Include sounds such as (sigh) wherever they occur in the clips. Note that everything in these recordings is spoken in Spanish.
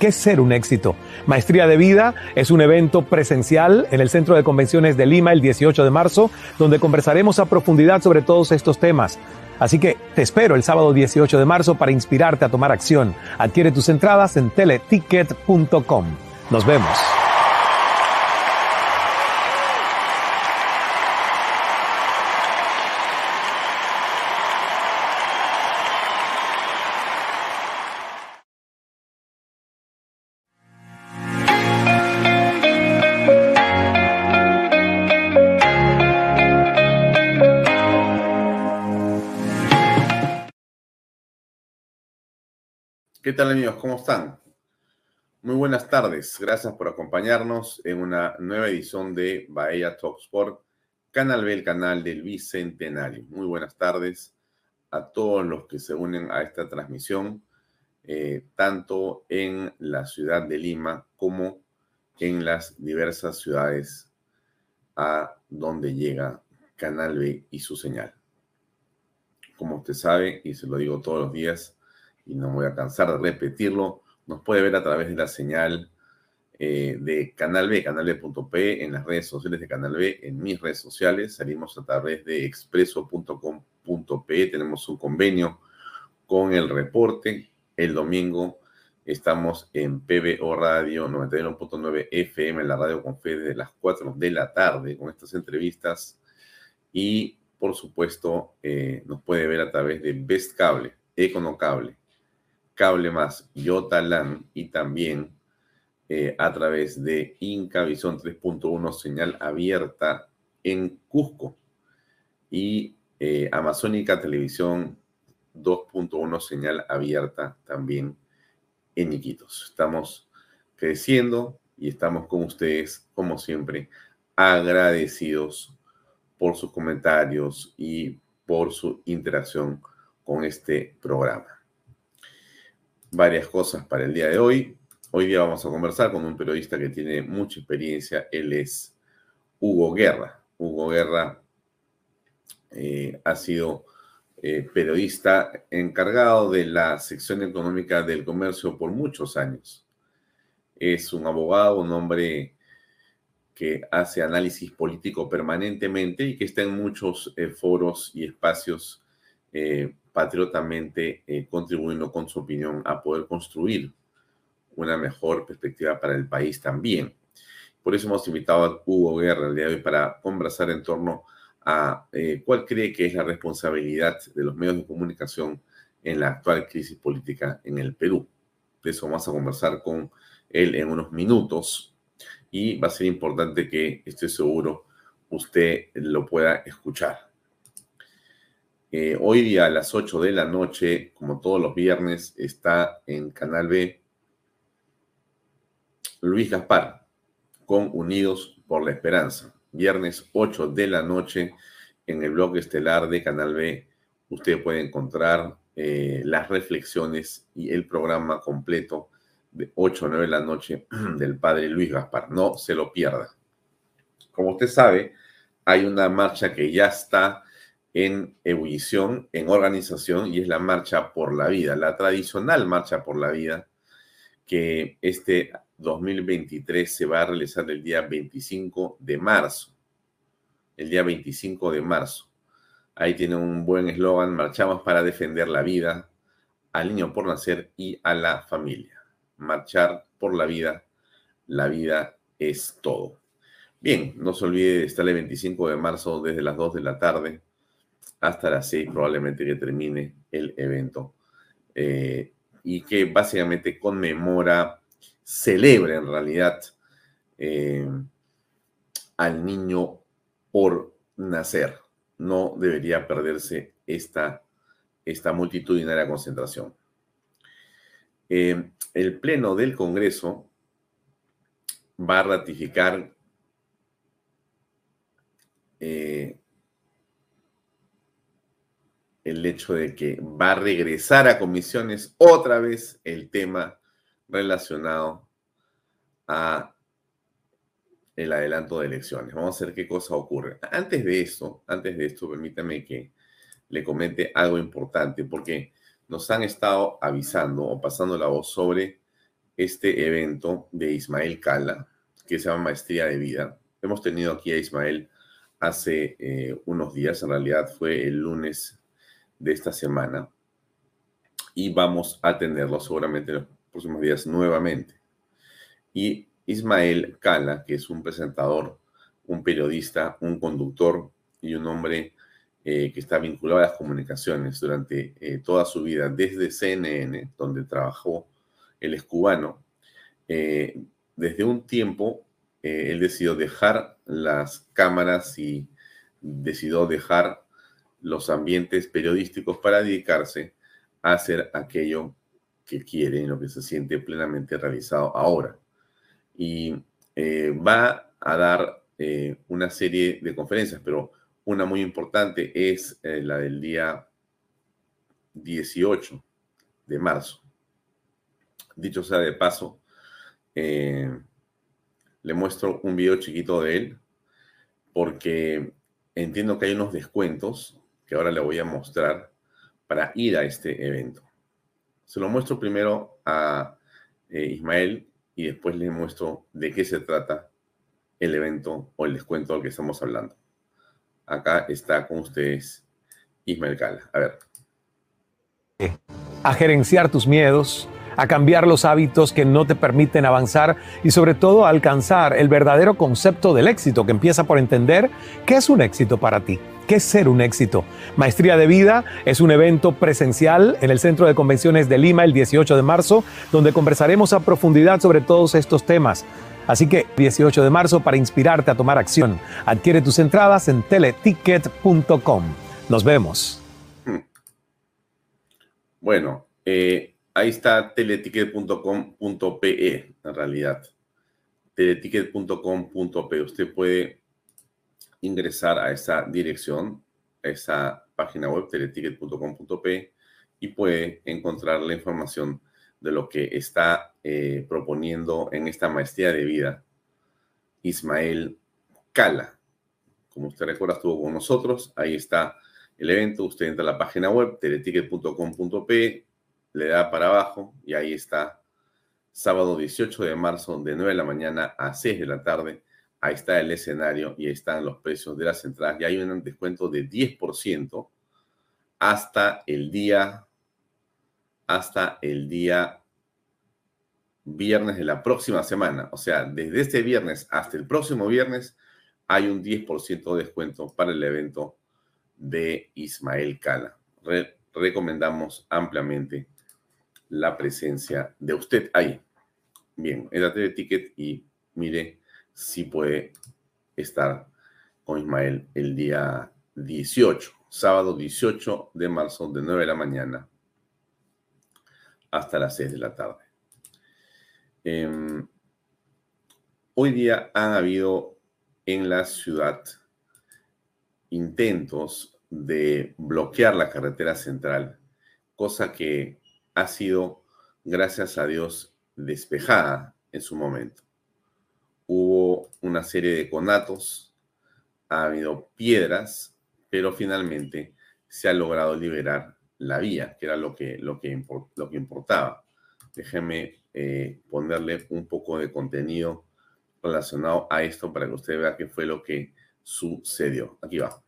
¿Qué ser un éxito? Maestría de Vida es un evento presencial en el Centro de Convenciones de Lima el 18 de marzo, donde conversaremos a profundidad sobre todos estos temas. Así que te espero el sábado 18 de marzo para inspirarte a tomar acción. Adquiere tus entradas en teleticket.com. Nos vemos. ¿Qué tal amigos? ¿Cómo están? Muy buenas tardes. Gracias por acompañarnos en una nueva edición de Bahía Talk Sport, Canal B, el canal del Bicentenario. Muy buenas tardes a todos los que se unen a esta transmisión, eh, tanto en la ciudad de Lima como en las diversas ciudades a donde llega Canal B y su señal. Como usted sabe, y se lo digo todos los días, y no voy a cansar de repetirlo, nos puede ver a través de la señal eh, de Canal B, canalb.p, en las redes sociales de Canal B, en mis redes sociales. Salimos a través de expreso.com.pe. Tenemos un convenio con el reporte. El domingo estamos en PBO Radio 91.9 FM, en la radio con fe desde las 4 de la tarde con estas entrevistas. Y por supuesto, eh, nos puede ver a través de Best Cable, Econocable, Cable Más, Yotalan y también eh, a través de Incavisión 3.1, señal abierta en Cusco y eh, Amazónica Televisión 2.1, señal abierta también en Iquitos. Estamos creciendo y estamos con ustedes, como siempre, agradecidos por sus comentarios y por su interacción con este programa varias cosas para el día de hoy. Hoy día vamos a conversar con un periodista que tiene mucha experiencia. Él es Hugo Guerra. Hugo Guerra eh, ha sido eh, periodista encargado de la sección económica del comercio por muchos años. Es un abogado, un hombre que hace análisis político permanentemente y que está en muchos eh, foros y espacios patriotamente eh, contribuyendo con su opinión a poder construir una mejor perspectiva para el país también. Por eso hemos invitado a Hugo Guerra el día de hoy para conversar en torno a eh, cuál cree que es la responsabilidad de los medios de comunicación en la actual crisis política en el Perú. De eso vamos a conversar con él en unos minutos y va a ser importante que, estoy seguro, usted lo pueda escuchar. Eh, hoy día a las 8 de la noche, como todos los viernes, está en Canal B Luis Gaspar con Unidos por la Esperanza. Viernes 8 de la noche en el blog estelar de Canal B. Usted puede encontrar eh, las reflexiones y el programa completo de 8 a 9 de la noche (clears throat) del padre Luis Gaspar. No se lo pierda. Como usted sabe, hay una marcha que ya está en ebullición, en organización, y es la Marcha por la Vida, la tradicional Marcha por la Vida, que este 2023 se va a realizar el día 25 de marzo. El día 25 de marzo. Ahí tiene un buen eslogan, marchamos para defender la vida, al niño por nacer y a la familia. Marchar por la vida, la vida es todo. Bien, no se olvide de estar el 25 de marzo desde las 2 de la tarde hasta las 6 probablemente que termine el evento. Eh, y que básicamente conmemora, celebra en realidad eh, al niño por nacer. No debería perderse esta, esta multitudinaria concentración. Eh, el Pleno del Congreso va a ratificar el hecho de que va a regresar a comisiones otra vez el tema relacionado a el adelanto de elecciones. Vamos a ver qué cosa ocurre. Antes de esto, antes de esto, permítame que le comente algo importante, porque nos han estado avisando o pasando la voz sobre este evento de Ismael Cala, que se llama Maestría de Vida. Hemos tenido aquí a Ismael hace eh, unos días, en realidad fue el lunes de esta semana y vamos a tenerlo seguramente en los próximos días nuevamente. Y Ismael Cala, que es un presentador, un periodista, un conductor y un hombre eh, que está vinculado a las comunicaciones durante eh, toda su vida, desde CNN, donde trabajó, él es cubano, eh, desde un tiempo él decidió dejar las cámaras y decidió dejar los ambientes periodísticos para dedicarse a hacer aquello que quiere, en lo que se siente plenamente realizado ahora. Y eh, va a dar eh, una serie de conferencias, pero una muy importante es eh, la del día 18 de marzo. Dicho sea de paso, le muestro un video chiquito de él porque entiendo que hay unos descuentos que ahora le voy a mostrar para ir a este evento. Se lo muestro primero a Ismael y después les muestro de qué se trata el evento o el descuento del que estamos hablando. Acá está con ustedes Ismael Cala. A ver. A gerenciar tus miedos, a cambiar los hábitos que no te permiten avanzar y sobre todo a alcanzar el verdadero concepto del éxito que empieza por entender qué es un éxito para ti. ¿Qué es ser un éxito? Maestría de Vida es un evento presencial en el Centro de Convenciones de Lima el 18 de marzo, donde conversaremos a profundidad sobre todos estos temas. Así que 18 de marzo para inspirarte a tomar acción. Adquiere tus entradas en teleticket.com. Nos vemos. Bueno, eh, ahí está teleticket.com.pe en realidad. teleticket.com.pe. Usted puede ingresar a esa dirección, a esa página web, teleticket.com.p, y puede encontrar la información de lo que está eh, proponiendo en esta maestría de vida Ismael Cala. Como usted recuerda, estuvo con nosotros. Ahí está el evento. Usted entra a la página web, teleticket.com.p, le da para abajo y ahí está sábado 18 de marzo de 9 de la mañana a 6 de la tarde ahí está el escenario y ahí están los precios de las entradas y hay un descuento de 10% hasta el día hasta el día viernes de la próxima semana. O sea, desde este viernes hasta el próximo viernes hay un 10% de descuento para el evento de Ismael Cala. recomendamos ampliamente la presencia de usted ahí. Bien, entrate de ticket y mire si puede estar con Ismael el día 18, sábado 18 de marzo, de 9 de la mañana hasta las 6 de la tarde. Em, hoy día han habido en la ciudad intentos de bloquear la carretera central, cosa que ha sido, gracias a Dios, despejada en su momento hubo una serie de conatos, ha habido piedras, pero finalmente se ha logrado liberar la vía, que era lo que, lo que, lo que importaba. Déjeme eh, ponerle un poco de contenido relacionado a esto para que usted vea qué fue lo que sucedió. Aquí va.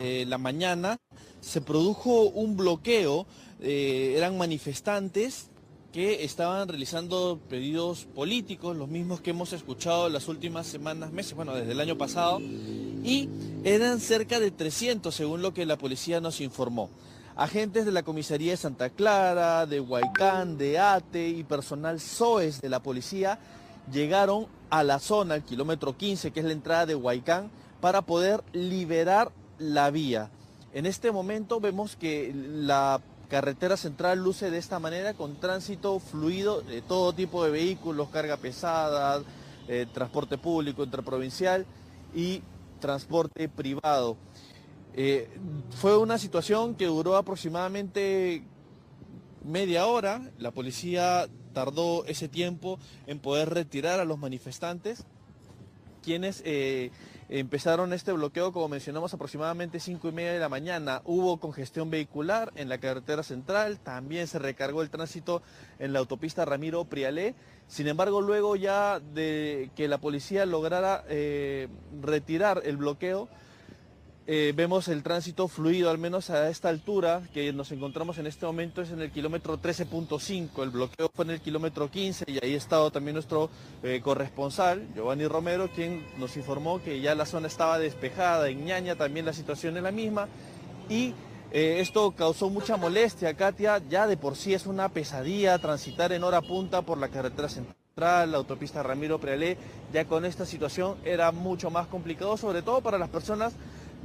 Eh, la mañana se produjo un bloqueo, eh, eran manifestantes que estaban realizando pedidos políticos, los mismos que hemos escuchado las últimas semanas, meses, bueno, desde el año pasado, y eran cerca de 300 según lo que la policía nos informó. Agentes de la comisaría de Santa Clara, de Huaycán, de ATE y personal SOES de la policía llegaron a la zona, al kilómetro 15, que es la entrada de Huaycán, para poder liberar la vía. En este momento vemos que la Carretera central luce de esta manera con tránsito fluido de todo tipo de vehículos, carga pesada, eh, transporte público interprovincial y transporte privado. Eh, fue una situación que duró aproximadamente media hora. La policía tardó ese tiempo en poder retirar a los manifestantes, quienes eh, Empezaron este bloqueo, como mencionamos, aproximadamente 5 y media de la mañana. Hubo congestión vehicular en la carretera central, también se recargó el tránsito en la autopista Ramiro Prialé. Sin embargo, luego ya de que la policía lograra eh, retirar el bloqueo, eh, vemos el tránsito fluido, al menos a esta altura que nos encontramos en este momento es en el kilómetro 13.5, el bloqueo fue en el kilómetro 15 y ahí ha estado también nuestro eh, corresponsal, Giovanni Romero, quien nos informó que ya la zona estaba despejada, en Ñaña también la situación es la misma. Y eh, esto causó mucha molestia, Katia, ya de por sí es una pesadilla transitar en hora punta por la carretera central, la autopista Ramiro Prealé, ya con esta situación era mucho más complicado, sobre todo para las personas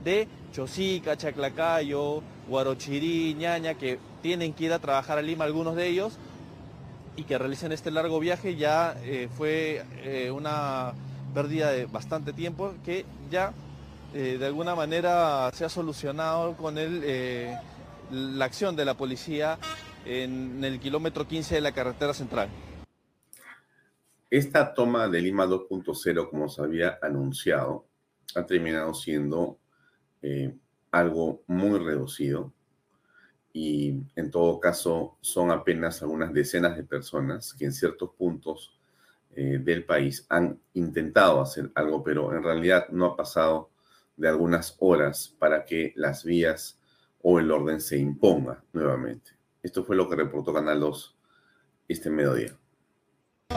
de Chosica, Chaclacayo, Guarochirí, Ñaña, que tienen que ir a trabajar a Lima, algunos de ellos, y que realicen este largo viaje ya eh, fue eh, una pérdida de bastante tiempo que ya eh, de alguna manera se ha solucionado con el, la acción de la policía en el kilómetro 15 de la carretera central. Esta toma de Lima 2.0, como se había anunciado, ha terminado siendo algo muy reducido y en todo caso son apenas algunas decenas de personas que en ciertos puntos eh, del país han intentado hacer algo, pero en realidad no ha pasado de algunas horas para que las vías o el orden se imponga nuevamente. Esto fue lo que reportó Canal 2 este mediodía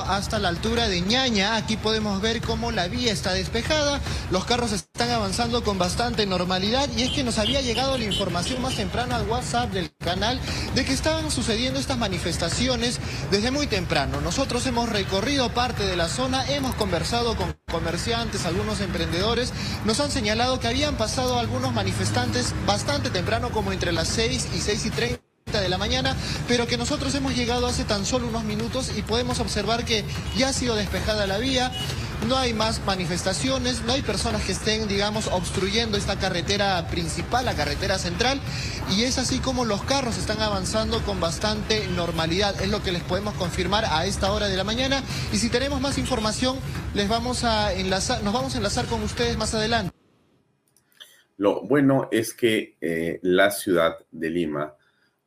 hasta la altura de Ñaña. Aquí podemos ver cómo la vía está despejada, los carros están avanzando con bastante normalidad y es que nos había llegado la información más temprana al WhatsApp del canal de que estaban sucediendo estas manifestaciones desde muy temprano. Nosotros hemos recorrido parte de la zona, hemos conversado con comerciantes, algunos emprendedores, nos han señalado que habían pasado algunos manifestantes bastante temprano como entre las 6 y 6 y 30 de la mañana, pero que nosotros hemos llegado hace tan solo unos minutos y podemos observar que ya ha sido despejada la vía, no hay más manifestaciones, no hay personas que estén, digamos, obstruyendo esta carretera principal, la carretera central, y es así como los carros están avanzando con bastante normalidad, es lo que les podemos confirmar a esta hora de la mañana, y si tenemos más información, les vamos a enlazar, nos vamos a enlazar con ustedes más adelante. Lo bueno es que eh, la ciudad de Lima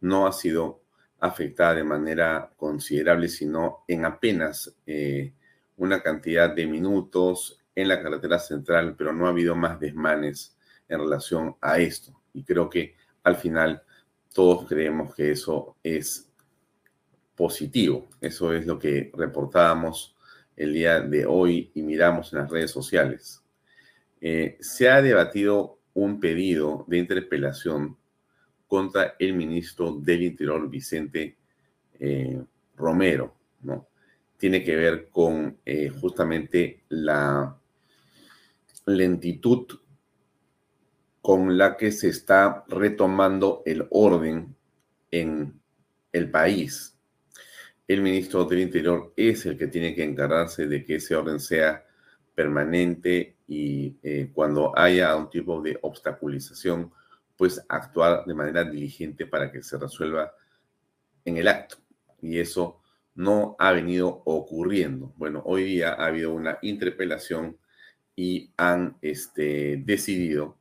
no ha sido afectada de manera considerable, sino en apenas eh, una cantidad de minutos en la carretera central, pero no ha habido más desmanes en relación a esto. Y creo que al final todos creemos que eso es positivo. Eso es lo que reportábamos el día de hoy y miramos en las redes sociales. Eh, se ha debatido un pedido de interpelación contra el ministro del Interior, Vicente eh, Romero, ¿no? Tiene que ver con eh, justamente la lentitud con la que se está retomando el orden en el país. El ministro del Interior es el que tiene que encargarse de que ese orden sea permanente y eh, cuando haya un tipo de obstaculización pues actuar de manera diligente para que se resuelva en el acto. Y eso no ha venido ocurriendo. Bueno, hoy día ha habido una interpelación y han este, decidido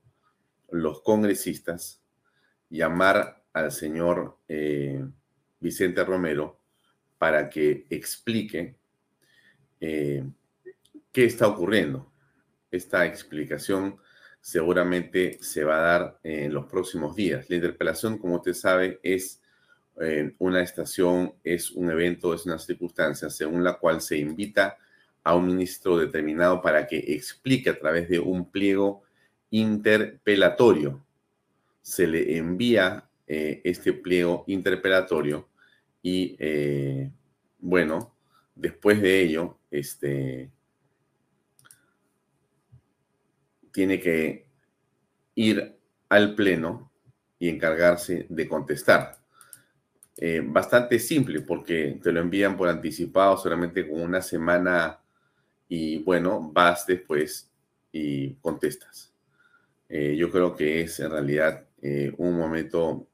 los congresistas llamar al señor eh, Vicente Romero para que explique eh, qué está ocurriendo. Esta explicación seguramente se va a dar en los próximos días. La interpelación, como usted sabe, es eh, una estación, es un evento, es una circunstancia según la cual se invita a un ministro determinado para que explique a través de un pliego interpelatorio. Se le envía eh, este pliego interpelatorio y, eh, bueno, después de ello, este, tiene que ir al Pleno y encargarse de contestar. Eh, bastante simple porque te lo envían por anticipado solamente con una semana y bueno, vas después y contestas. Eh, yo creo que es en realidad eh, un momento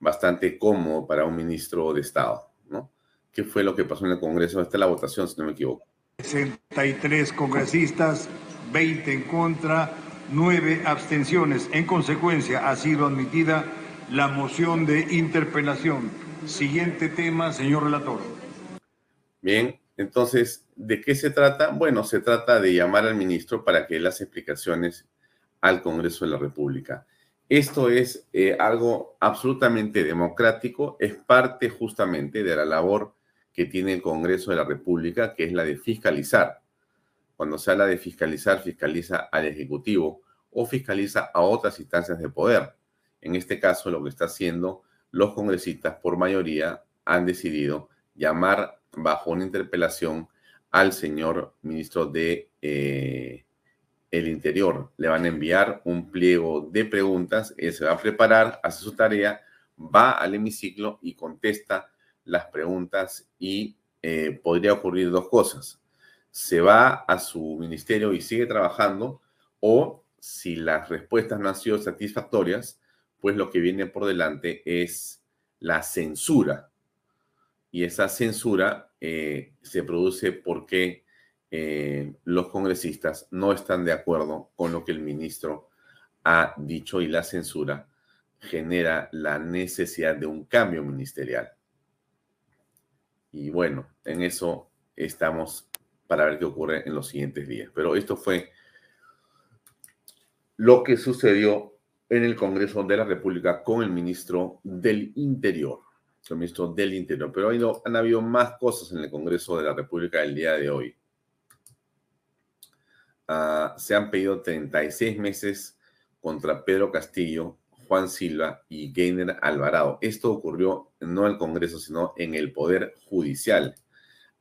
bastante cómodo para un ministro de Estado, ¿no? ¿Qué fue lo que pasó en el Congreso? Es la votación, si no me equivoco. 63 congresistas 20 en contra, 9 abstenciones. En consecuencia, ha sido admitida la moción de interpelación. Siguiente tema, señor relator. Bien, entonces, ¿de qué se trata? Bueno, se trata de llamar al ministro para que las explicaciones al Congreso de la República. Esto es eh, algo absolutamente democrático, es parte justamente de la labor que tiene el Congreso de la República, que es la de fiscalizar cuando se habla de fiscalizar, fiscaliza al Ejecutivo o fiscaliza a otras instancias de poder. En este caso, lo que está haciendo los congresistas por mayoría han decidido llamar bajo una interpelación al señor ministro de eh, el Interior. Le van a enviar un pliego de preguntas, él se va a preparar, hace su tarea, va al hemiciclo y contesta las preguntas y eh, podría ocurrir dos cosas. Se va a su ministerio y sigue trabajando o si las respuestas no han sido satisfactorias, pues lo que viene por delante es la censura. Y esa censura eh, se produce porque eh, los congresistas no están de acuerdo con lo que el ministro ha dicho y la censura genera la necesidad de un cambio ministerial. Y bueno, en eso estamos para ver qué ocurre en los siguientes días. Pero esto fue lo que sucedió en el Congreso de la República con el ministro del Interior. El ministro del Interior. Pero han habido más cosas en el Congreso de la República el día de hoy. Ah, se han pedido 36 meses contra Pedro Castillo Juan Silva y Gainer Alvarado. Esto ocurrió no en el Congreso, sino en el Poder Judicial.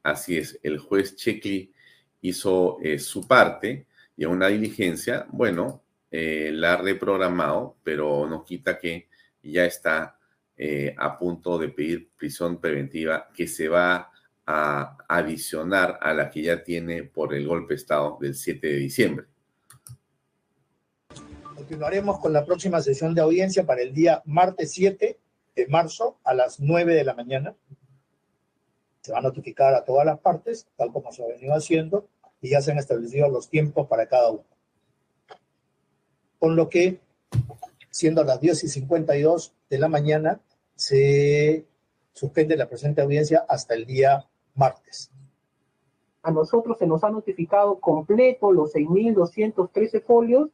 Así es, el juez Checkley hizo eh, su parte y a una diligencia, bueno, eh, la ha reprogramado, pero no quita que ya está eh, a punto de pedir prisión preventiva que se va a adicionar a la que ya tiene por el golpe de Estado del 7 de diciembre. Continuaremos con la próxima sesión de audiencia para el día martes 7 de marzo a las 9 de la mañana. Se va a notificar a todas las partes, tal como se ha venido haciendo, y ya se han establecido los tiempos para cada uno. Con lo que, siendo las 10 y 52 de la mañana, se suspende la presente audiencia hasta el día martes. A nosotros se nos ha notificado completo los 6.213 folios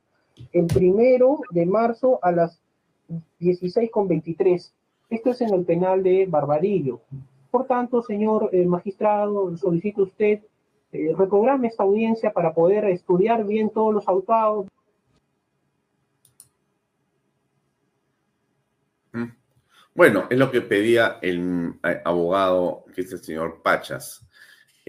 el primero de marzo a las 16.23. Esto es en el penal de Barbarillo. Por tanto, señor eh, magistrado, solicito usted eh, reprograme esta audiencia para poder estudiar bien todos los autos. Mm. Bueno, es lo que pedía el eh, abogado, que es el señor Pachas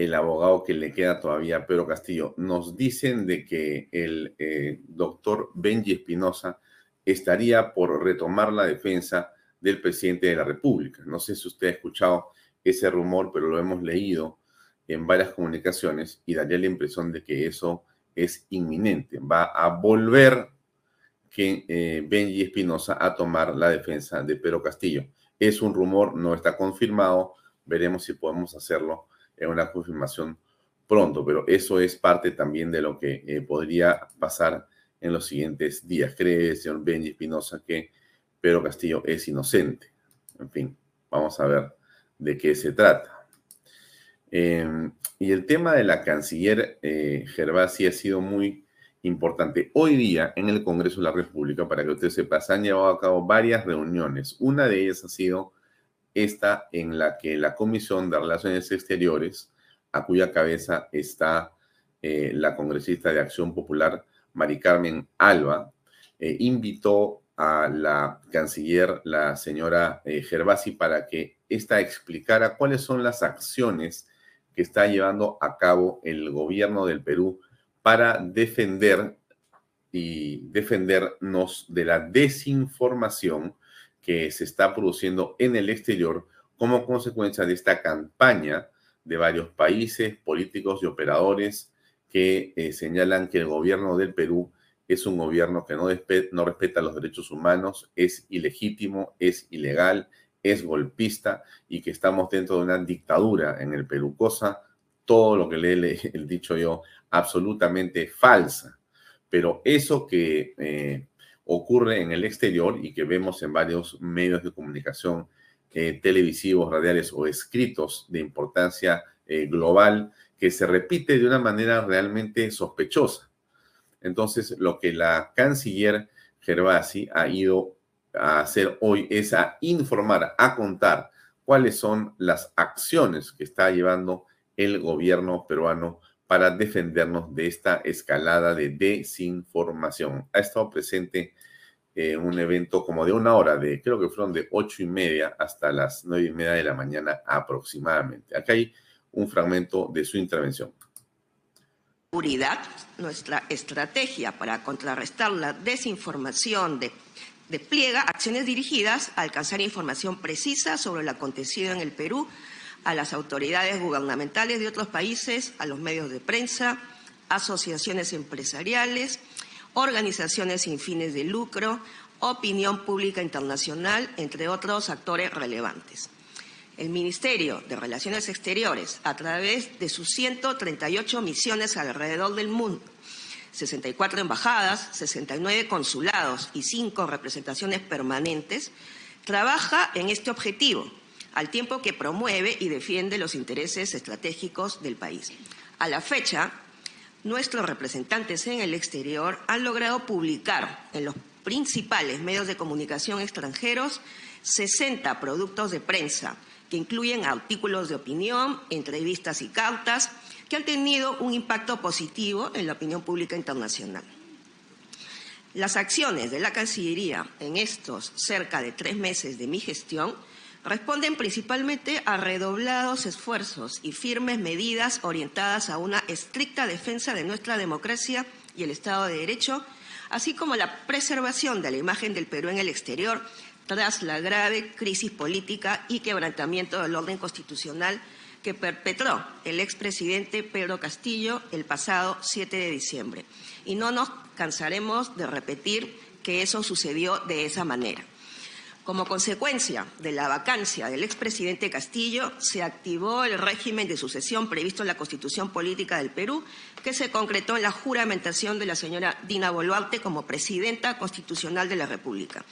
el abogado que le queda todavía a Pedro Castillo. Nos dicen de que el eh, doctor Benji Espinosa estaría por retomar la defensa del presidente de la República. No sé si usted ha escuchado ese rumor, pero lo hemos leído en varias comunicaciones y daría la impresión de que eso es inminente. Va a volver que eh, Benji Espinosa a tomar la defensa de Pedro Castillo. Es un rumor, no está confirmado. Veremos si podemos hacerlo una confirmación pronto, pero eso es parte también de lo que eh, podría pasar en los siguientes días. Cree señor Benji Espinosa que Pedro Castillo es inocente. En fin, vamos a ver de qué se trata. Em, y el tema de la canciller eh, Gervasi ha sido muy importante. Hoy día en el Congreso de la República, para que usted sepa, se han llevado a cabo varias reuniones. Una de ellas ha sido esta en la que la Comisión de Relaciones Exteriores, a cuya cabeza está eh, la congresista de Acción Popular, Mari Carmen Alba, eh, invitó a la canciller, la señora eh, Gervasi, para que ésta explicara cuáles son las acciones que está llevando a cabo el gobierno del Perú para defender y defendernos de la desinformación que se está produciendo en el exterior como consecuencia de esta campaña de varios países, políticos y operadores que eh, señalan que el gobierno del Perú es un gobierno que no, respeta los derechos humanos, es ilegítimo, es ilegal, es golpista y que estamos dentro de una dictadura en el Perú, cosa, todo lo que le (laughs) he dicho yo, absolutamente falsa. Pero eso que eh, ocurre en el exterior y que vemos en varios medios de comunicación eh, televisivos, radiales o escritos de importancia eh, global, que se repite de una manera realmente sospechosa. Entonces, lo que la canciller Gervasi ha ido a hacer hoy es a informar, a contar cuáles son las acciones que está llevando el gobierno peruano para defendernos de esta escalada de desinformación. Ha estado presente en un evento como de una hora, de creo que fueron de ocho y media hasta las nueve y media de la mañana aproximadamente. Aquí hay un fragmento de su intervención. Seguridad, nuestra estrategia para contrarrestar la desinformación despliega acciones dirigidas a alcanzar información precisa sobre lo acontecido en el Perú a las autoridades gubernamentales de otros países, a los medios de prensa, asociaciones empresariales, organizaciones sin fines de lucro, opinión pública internacional, entre otros actores relevantes el Ministerio de Relaciones Exteriores, a través de sus 138 misiones alrededor del mundo, 64 embajadas, 69 consulados y 5 representaciones permanentes, trabaja en este objetivo, al tiempo que promueve y defiende los intereses estratégicos del país. A la fecha, nuestros representantes en el exterior han logrado publicar en los principales medios de comunicación extranjeros 60 productos de prensa, que incluyen artículos de opinión, entrevistas y cartas, que han tenido un impacto positivo en la opinión pública internacional. Las acciones de la Cancillería en estos cerca de tres meses de mi gestión responden principalmente a redoblados esfuerzos y firmes medidas orientadas a una estricta defensa de nuestra democracia y el Estado de Derecho, así como la preservación de la imagen del Perú en el exterior tras la grave crisis política y quebrantamiento del orden constitucional que perpetró el expresidente Pedro Castillo el pasado 7 de diciembre. Y no nos cansaremos de repetir que eso sucedió de esa manera. Como consecuencia de la vacancia del expresidente Castillo, se activó el régimen de sucesión previsto en la Constitución Política del Perú, que se concretó en la juramentación de la señora Dina Boluarte como presidenta constitucional de la República.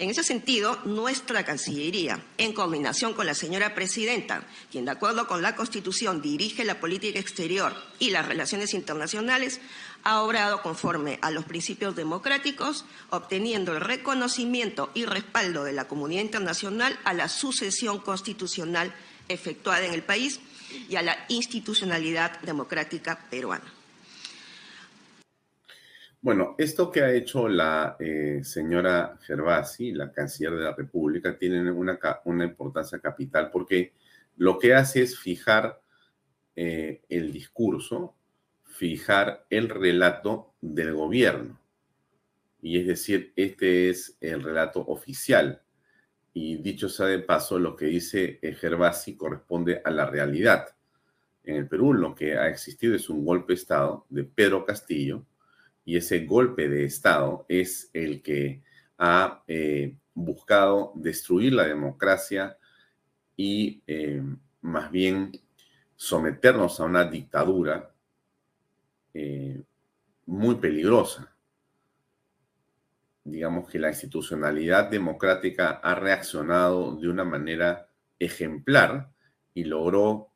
En ese sentido, nuestra Cancillería, en coordinación con la señora Presidenta, quien de acuerdo con la Constitución dirige la política exterior y las relaciones internacionales, ha obrado conforme a los principios democráticos, obteniendo el reconocimiento y respaldo de la comunidad internacional a la sucesión constitucional efectuada en el país y a la institucionalidad democrática peruana. Bueno, esto que ha hecho la eh, señora Gervasi, la canciller de la República, tiene una, importancia capital porque lo que hace es fijar eh, el discurso, fijar el relato del gobierno. Y es decir, este es el relato oficial. Y dicho sea de paso, lo que dice eh, Gervasi corresponde a la realidad. En el Perú lo que ha existido es un golpe de Estado de Pedro Castillo, y ese golpe de Estado es el que ha eh, buscado destruir la democracia y eh, más bien someternos a una dictadura eh, muy peligrosa. Digamos que la institucionalidad democrática ha reaccionado de una manera ejemplar y logró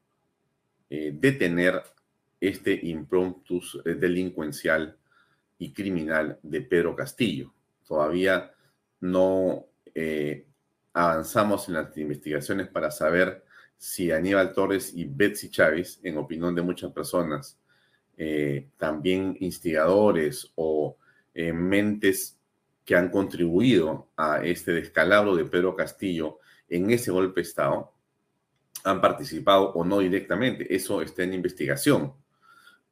detener este impromptus delincuencial y criminal de Pedro Castillo. Todavía no eh, avanzamos en las investigaciones para saber si Aníbal Torres y Betsy Chávez, en opinión de muchas personas, eh, también instigadores o eh, mentes que han contribuido a este descalabro de Pedro Castillo en ese golpe de Estado, han participado o no directamente. Eso está en investigación.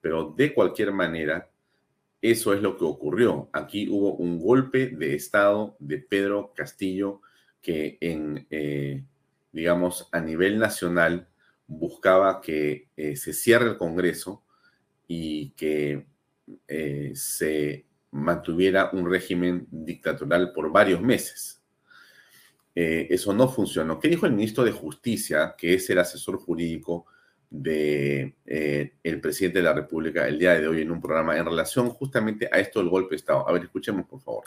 Pero de cualquier manera, eso es lo que ocurrió. Aquí hubo un golpe de Estado de Pedro Castillo que en, eh, digamos, a nivel nacional buscaba que eh, se cierre el Congreso y que eh, se mantuviera un régimen dictatorial por varios meses. eso no funcionó. ¿Qué dijo el ministro de Justicia, que es el asesor jurídico de eh, el presidente de la República el día de hoy en un programa en relación justamente a esto del golpe de Estado. A ver, escuchemos por favor.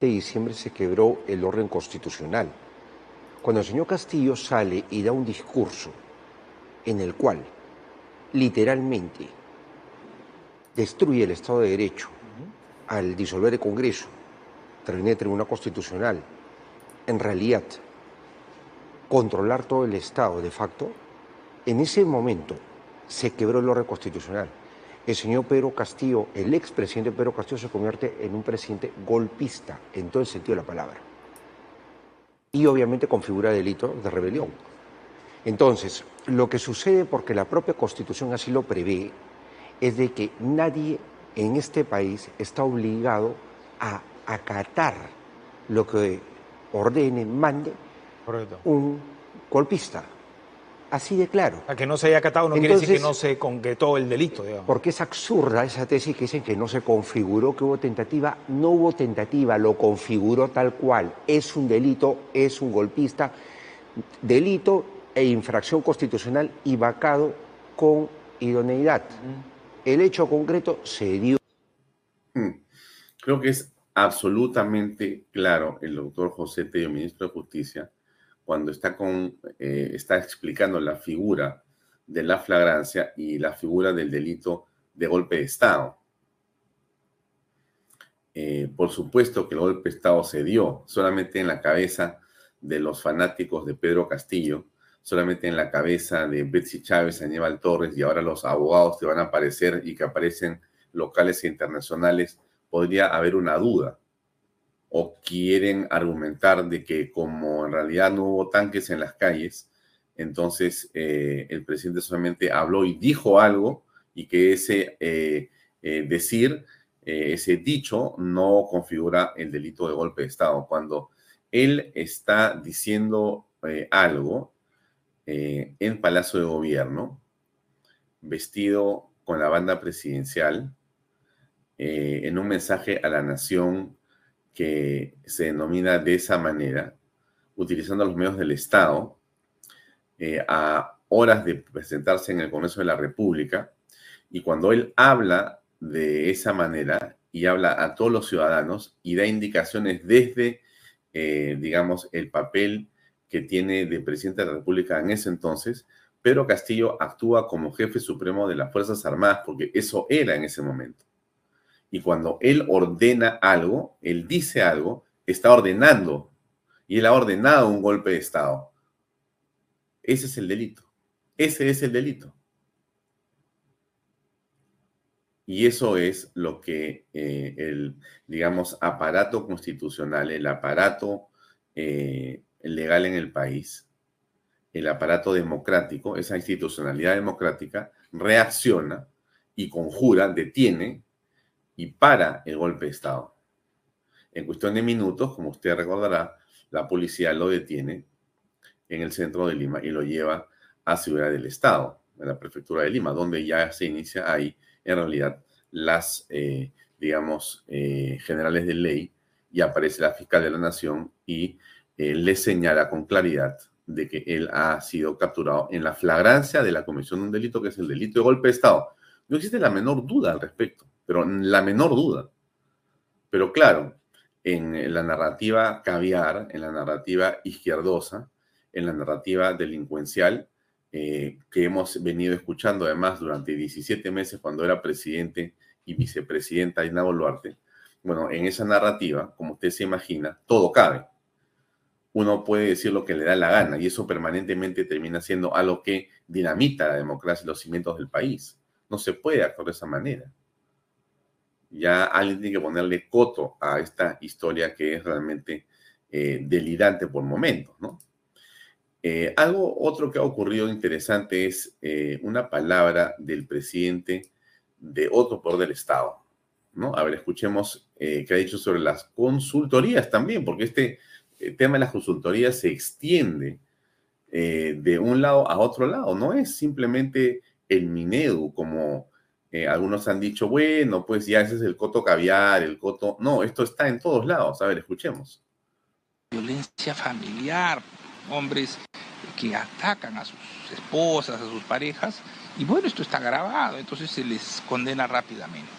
De diciembre se quebró el orden constitucional. Cuando el señor Castillo sale y da un discurso en el cual literalmente destruye el Estado de Derecho al disolver el Congreso, termina el Tribunal Constitucional, en realidad controlar todo el Estado de facto, en ese momento se quebró el orden constitucional. El señor Pedro Castillo, el expresidente Pedro Castillo, se convierte en un presidente golpista, en todo el sentido de la palabra. Y obviamente configura delito de rebelión. Entonces, lo que sucede, porque la propia Constitución así lo prevé, es de que nadie en este país está obligado a acatar lo que ordene, mande un golpista. Así de claro. A que no se haya acatado no quiere decir que no se concretó el delito, digamos. Porque es absurda esa tesis que dicen que no se configuró, que hubo tentativa. No hubo tentativa, lo configuró tal cual. Es un delito, es un golpista. Delito e infracción constitucional y vacado con idoneidad. El hecho concreto se dio. Hmm. Creo que es absolutamente claro el doctor José Tello, ministro de Justicia, cuando eh, está explicando la figura de la flagrancia y la figura del delito de golpe de Estado. Eh, por supuesto que el golpe de Estado se dio solamente en la cabeza de los fanáticos de Pedro Castillo, solamente en la cabeza de Betsy Chávez, Aníbal Torres y ahora los abogados que van a aparecer y que aparecen locales e internacionales, podría haber una duda o quieren argumentar de que como en realidad no hubo tanques en las calles, entonces eh, el presidente solamente habló y dijo algo y que ese eh, eh, decir, ese dicho no configura el delito de golpe de Estado. Cuando él está diciendo algo en Palacio de Gobierno, vestido con la banda presidencial, en un mensaje a la nación que se denomina de esa manera, utilizando los medios del Estado, eh, a horas de presentarse en el Congreso de la República, y cuando él habla de esa manera y habla a todos los ciudadanos y da indicaciones desde, eh, digamos, el papel que tiene de presidente de la República en ese entonces, Pedro Castillo actúa como jefe supremo de las Fuerzas Armadas, porque eso era en ese momento. Y cuando él ordena algo, él dice algo, está ordenando. Y él ha ordenado un golpe de Estado. Ese es el delito. Ese es el delito. Y eso es lo que eh, el, digamos, aparato constitucional, el aparato eh, legal en el país, el aparato democrático, esa institucionalidad democrática, reacciona y conjura, detiene y para el golpe de Estado. En cuestión de minutos, como usted recordará, la policía lo detiene en el centro de Lima y lo lleva a Ciudad del Estado, en la prefectura de Lima, donde ya se inicia ahí, en realidad, las, eh, digamos, eh, generales de ley y aparece la fiscal de la nación y eh, le señala con claridad de que él ha sido capturado en la flagrancia de la comisión de un delito que es el delito de golpe de Estado. No existe la menor duda al respecto pero la menor duda. Pero claro, en la narrativa caviar, en la narrativa izquierdosa, en la narrativa delincuencial, eh, que hemos venido escuchando además durante 17 meses cuando era presidente y vicepresidenta Dina Boluarte, bueno, en esa narrativa, como usted se imagina, todo cabe. Uno puede decir lo que le da la gana y eso permanentemente termina siendo algo que dinamita la democracia y los cimientos del país. No se puede actuar de esa manera ya alguien tiene que ponerle coto a esta historia que es realmente eh, delirante por momentos, ¿no? Eh, algo otro que ha ocurrido interesante es eh, una palabra del presidente de otro poder del Estado, ¿no? A ver, escuchemos qué ha dicho sobre las consultorías también, porque este tema de las consultorías se extiende de un lado a otro lado, no es simplemente el Minedu como eh, algunos han dicho, bueno, pues ya ese es el coto caviar, el coto... No, esto está en todos lados. A ver, escuchemos. Violencia familiar, hombres que atacan a sus esposas, a sus parejas, y bueno, esto está grabado, entonces se les condena rápidamente.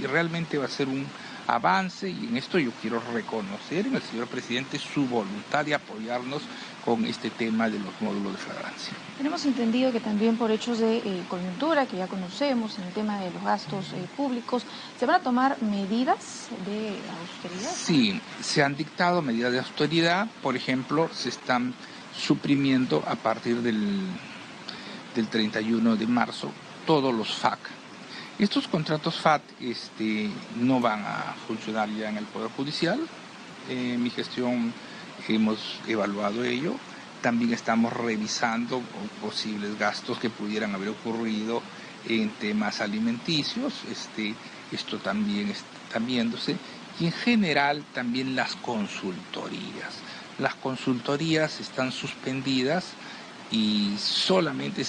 Y realmente va a ser un avance y en esto yo quiero reconocer en el señor presidente su voluntad de apoyarnos con este tema de los módulos de flagrancia. Tenemos entendido que también por hechos de eh, coyuntura, que ya conocemos, en el tema de los gastos eh, públicos, ¿se van a tomar medidas de austeridad? Sí, se han dictado medidas de austeridad, por ejemplo, se están suprimiendo a partir del, del 31 de marzo todos los FAC. Estos contratos FAT este, no van a funcionar ya en el Poder Judicial. En mi gestión hemos evaluado ello. También estamos revisando posibles gastos que pudieran haber ocurrido en temas alimenticios, este, esto también está viéndose, y en general también las consultorías. Las consultorías están suspendidas y solamente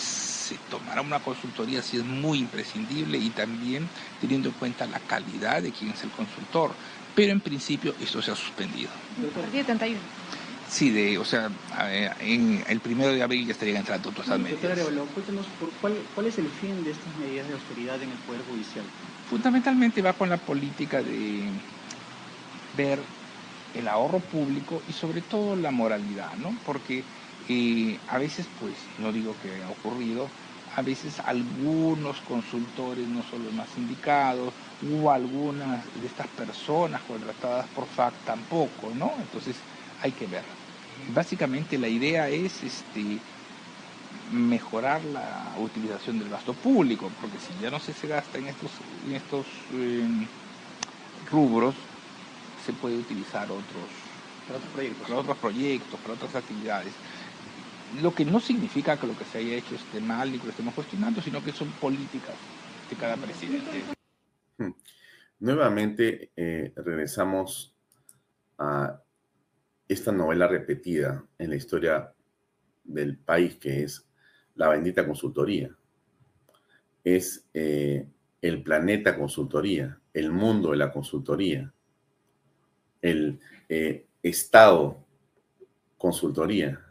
se tomará una consultoría si es muy imprescindible y también teniendo en cuenta la calidad de quien es el consultor. Pero en principio esto se ha suspendido. El día 31. Sí, de, o sea, en el primero de abril ya estarían entrando todas estas medidas. Doctor cuéntenos cuál, cuál es el fin de estas medidas de austeridad en el Poder Judicial. Fundamentalmente va con la política de ver el ahorro público y sobre todo la moralidad, ¿no? Porque eh, a veces, pues, no digo que ha ocurrido, a veces algunos consultores, no solo los más indicados, hubo algunas de estas personas contratadas por FAC tampoco, ¿no? Entonces hay que ver. Básicamente la idea es este, mejorar la utilización del gasto público, porque si ya no se, se gasta en estos, en estos em, rubros, se puede utilizar otros, para otros proyectos. Para otros proyectos, para otras actividades. Lo que no significa que lo que se haya hecho esté mal y que lo estemos cuestionando, sino que son políticas de cada presidente. Hmm. Nuevamente eh, regresamos a esta novela repetida en la historia del país que es la bendita consultoría. Es eh, el planeta consultoría, el mundo de la consultoría, el eh, Estado consultoría.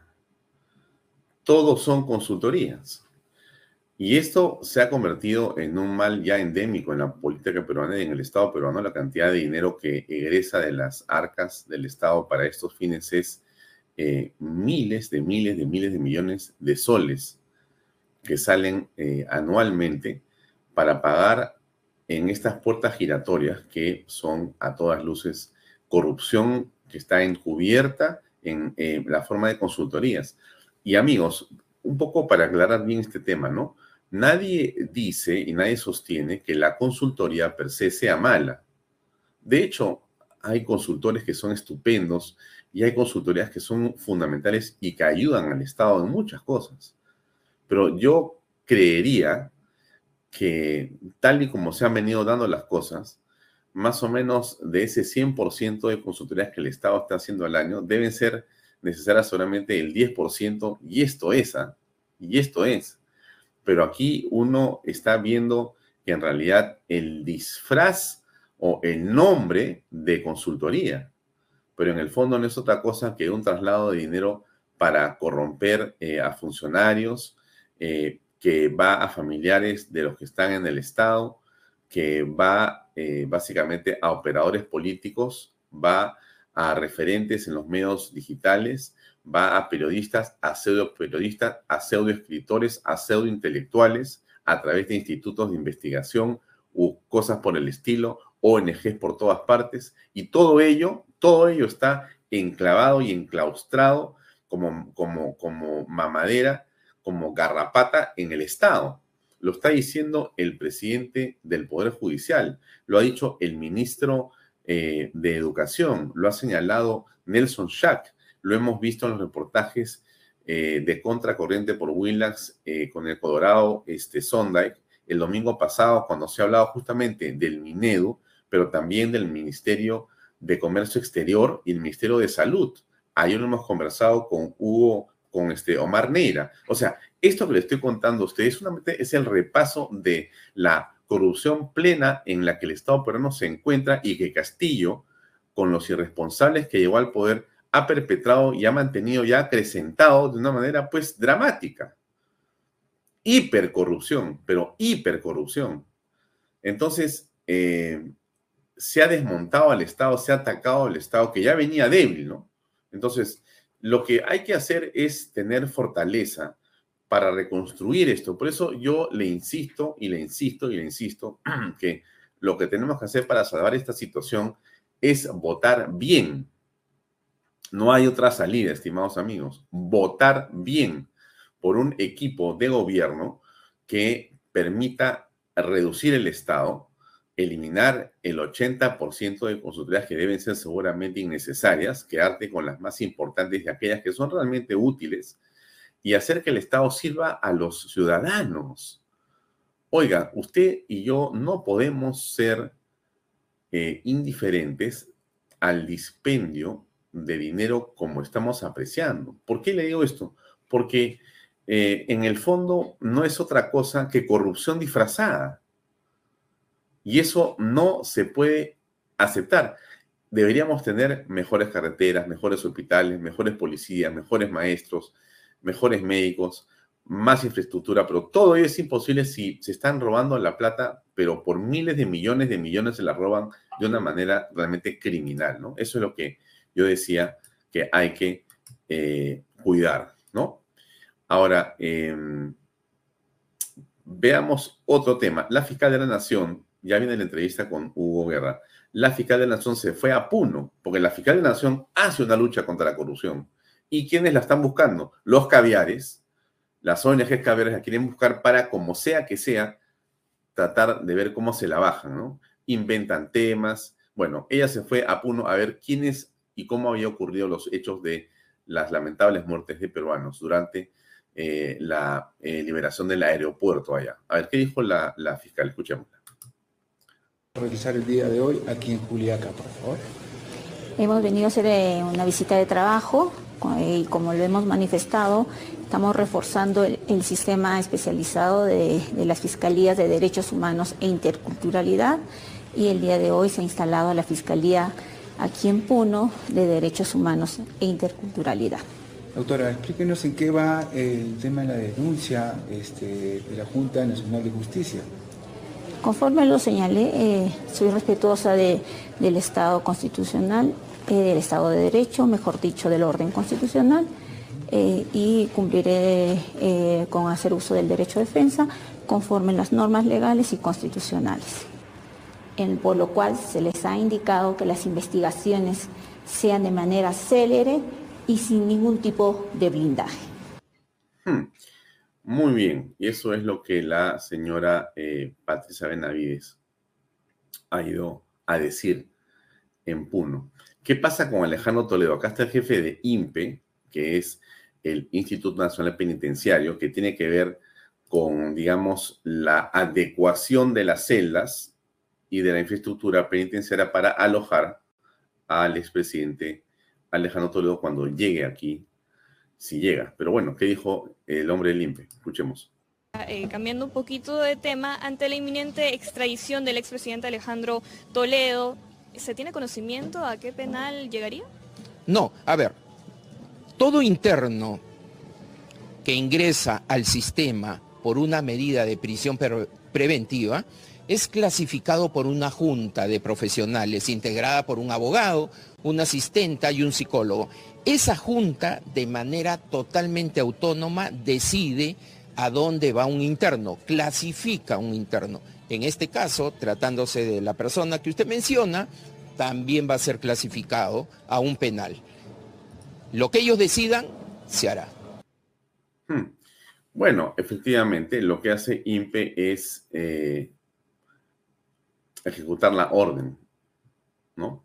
Todos son consultorías. Y esto se ha convertido en un mal ya endémico en la política peruana y en el Estado peruano. La cantidad de dinero que egresa de las arcas del Estado para estos fines es eh, miles de miles de miles de millones de soles que salen eh, anualmente para pagar en estas puertas giratorias que son a todas luces corrupción que está encubierta en eh, la forma de consultorías. Y amigos, un poco para aclarar bien este tema, ¿no? Nadie dice y nadie sostiene que la consultoría per se sea mala. De hecho, hay consultores que son estupendos y hay consultorías que son fundamentales y que ayudan al Estado en muchas cosas. Pero yo creería que tal y como se han venido dando las cosas, más o menos de ese 100% de consultorías que el Estado está haciendo al año, deben ser necesarias solamente el 10% y esto es, ¿ah? y esto es pero aquí uno está viendo que en realidad el disfraz o el nombre de consultoría, pero en el fondo no es otra cosa que un traslado de dinero para corromper eh, a funcionarios, eh, que va a familiares de los que están en el Estado, que va eh, básicamente a operadores políticos, va a referentes en los medios digitales, va a periodistas, a pseudo periodistas, a pseudo escritores, a pseudo intelectuales, a través de institutos de investigación u cosas por el estilo, ONGs por todas partes, y todo ello, todo ello está enclavado y enclaustrado como, como, como mamadera, como garrapata en el Estado. Lo está diciendo el presidente del Poder Judicial, lo ha dicho el ministro eh, de Educación, lo ha señalado Nelson Schack, lo hemos visto en los reportajes eh, de Contracorriente por Willax eh, con el Colorado este, Sondike el domingo pasado cuando se ha hablado justamente del Minedu, pero también del Ministerio de Comercio Exterior y el Ministerio de Salud. Ayer lo hemos conversado con Hugo, con este Omar Neira. O sea, esto que le estoy contando a ustedes es el repaso de la corrupción plena en la que el Estado peruano se encuentra y que Castillo, con los irresponsables que llegó al poder, ha perpetrado y ha mantenido ya acrecentado de una manera pues dramática. Hipercorrupción, pero hipercorrupción. Entonces, eh, se ha desmontado al Estado, se ha atacado al Estado que ya venía débil, ¿no? Entonces, lo que hay que hacer es tener fortaleza para reconstruir esto. Por eso yo le insisto y le insisto y le insisto (clears throat) que lo que tenemos que hacer para salvar esta situación es votar bien, no hay otra salida, estimados amigos. Votar bien por un equipo de gobierno que permita reducir el Estado, eliminar el 80% de consultorías que deben ser seguramente innecesarias, quedarte con las más importantes y aquellas que son realmente útiles, y hacer que el Estado sirva a los ciudadanos. oiga, usted y yo no podemos ser eh, indiferentes al dispendio de dinero como estamos apreciando. ¿Por qué le digo esto? Porque eh, en el fondo no es otra cosa que corrupción disfrazada. Y eso no se puede aceptar. Deberíamos tener mejores carreteras, mejores hospitales, mejores policías, mejores maestros, mejores médicos, más infraestructura, pero todo ello es imposible si se están robando la plata, pero por miles de millones de millones se la roban de una manera realmente criminal, ¿no? Eso es lo que yo decía que hay que eh, cuidar, ¿no? Ahora, em, veamos otro tema. La fiscal de la Nación, ya viene la entrevista con Hugo Guerra, la fiscal de la Nación se fue a Puno, porque la fiscal de la Nación hace una lucha contra la corrupción. ¿Y quiénes la están buscando? Los caviares, las ONGs caviares la quieren buscar para, como sea que sea, tratar de ver cómo se la bajan, ¿no? Inventan temas. Bueno, ella se fue a Puno a ver quiénes y cómo había ocurrido los hechos de las lamentables muertes de peruanos durante eh, la eh, liberación del aeropuerto allá. A ver, ¿qué dijo la, la fiscal? Escuchémosla. Realizar el día de hoy aquí en Juliaca, por favor. Hemos venido a hacer eh, una visita de trabajo y como lo hemos manifestado, estamos reforzando el, sistema especializado de, las Fiscalías de Derechos Humanos e Interculturalidad y el día de hoy se ha instalado la Fiscalía aquí en Puno de Derechos Humanos e Interculturalidad. Doctora, explíquenos en qué va el tema de la denuncia este, de la Junta Nacional de Justicia. Conforme lo señalé, eh, soy respetuosa del Estado constitucional eh, del Estado de Derecho, mejor dicho, del orden constitucional, eh, y cumpliré eh, con hacer uso del derecho de defensa conforme las normas legales y constitucionales. por lo cual se les ha indicado que las investigaciones sean de manera célere y sin ningún tipo de blindaje. Hmm. Muy bien, y eso es lo que la señora Patricia Benavides ha ido a decir en Puno. ¿Qué pasa con Alejandro Toledo? Acá está el jefe de INPE, que es el Instituto Nacional Penitenciario, que tiene que ver con, digamos, la adecuación de las celdas y de la infraestructura penitenciaria para alojar al expresidente Alejandro Toledo cuando llegue aquí, si llega. Pero bueno, ¿qué dijo el hombre del INPE? Escuchemos. Eh, cambiando un poquito de tema, ante la inminente extradición del expresidente Alejandro Toledo, ¿Se tiene conocimiento a qué penal llegaría? No, a ver, todo interno que ingresa al sistema por una medida de prisión preventiva es clasificado por una junta de profesionales integrada por un abogado, un asistente y un psicólogo. Esa junta de manera totalmente autónoma decide a dónde va un interno, clasifica un interno. En este caso, tratándose de la persona que usted menciona, también va a ser clasificado a un penal. Lo que ellos decidan, se hará. Hmm. Bueno, efectivamente, lo que hace INPE es eh, ejecutar la orden, ¿no?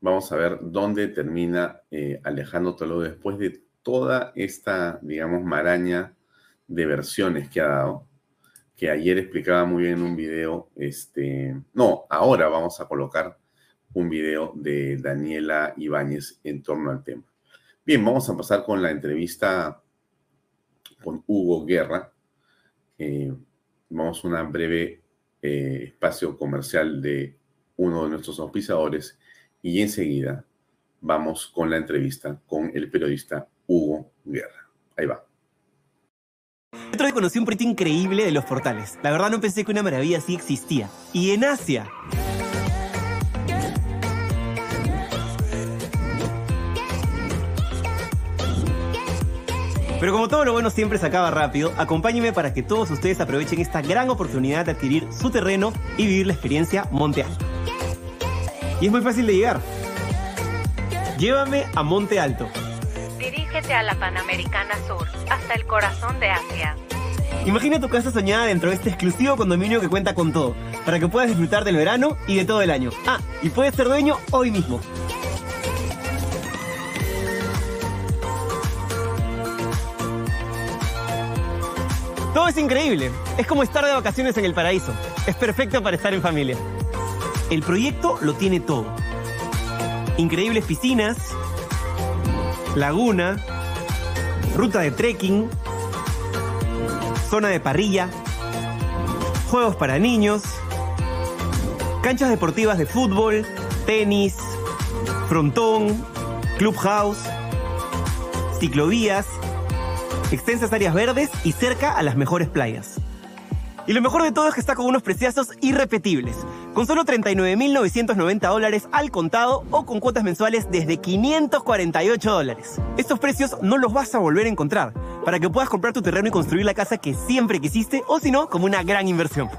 Vamos a ver dónde termina eh, Alejandro Toledo después de toda esta, digamos, maraña de versiones que ha dado que ayer explicaba muy bien en un video, este, no, ahora vamos a colocar un video de Daniela Ibáñez en torno al tema. Bien, vamos a pasar con la entrevista con Hugo Guerra. Eh, vamos a un breve eh, espacio comercial de uno de nuestros auspiciadores y enseguida vamos con la entrevista con el periodista Hugo Guerra. Ahí va. Otro día conocí un proyecto increíble de los portales. La verdad no pensé que una maravilla así existía. Y en Asia. Pero como todo lo bueno siempre se acaba rápido, acompáñenme para que todos ustedes aprovechen esta gran oportunidad de adquirir su terreno y vivir la experiencia Monte Alto. Y es muy fácil de llegar. Llévame a Monte Alto Dirígete a la Panamericana Sur, hasta el corazón de Asia. Imagina tu casa soñada dentro de este exclusivo condominio que cuenta con todo, para que puedas disfrutar del verano y de todo el año. Ah, y puedes ser dueño hoy mismo. Todo es increíble. Es como estar de vacaciones en el paraíso. Es perfecto para estar en familia. El proyecto lo tiene todo. Increíbles piscinas, laguna, ruta de trekking, zona de parrilla, juegos para niños, canchas deportivas de fútbol, tenis, frontón, clubhouse, ciclovías, extensas áreas verdes y cerca a las mejores playas. Y lo mejor de todo es que está con unos preciazos irrepetibles, con solo 39.990 dólares al contado o con cuotas mensuales desde 548 dólares. Estos precios no los vas a volver a encontrar, para que puedas comprar tu terreno y construir la casa que siempre quisiste o si no, como una gran inversión.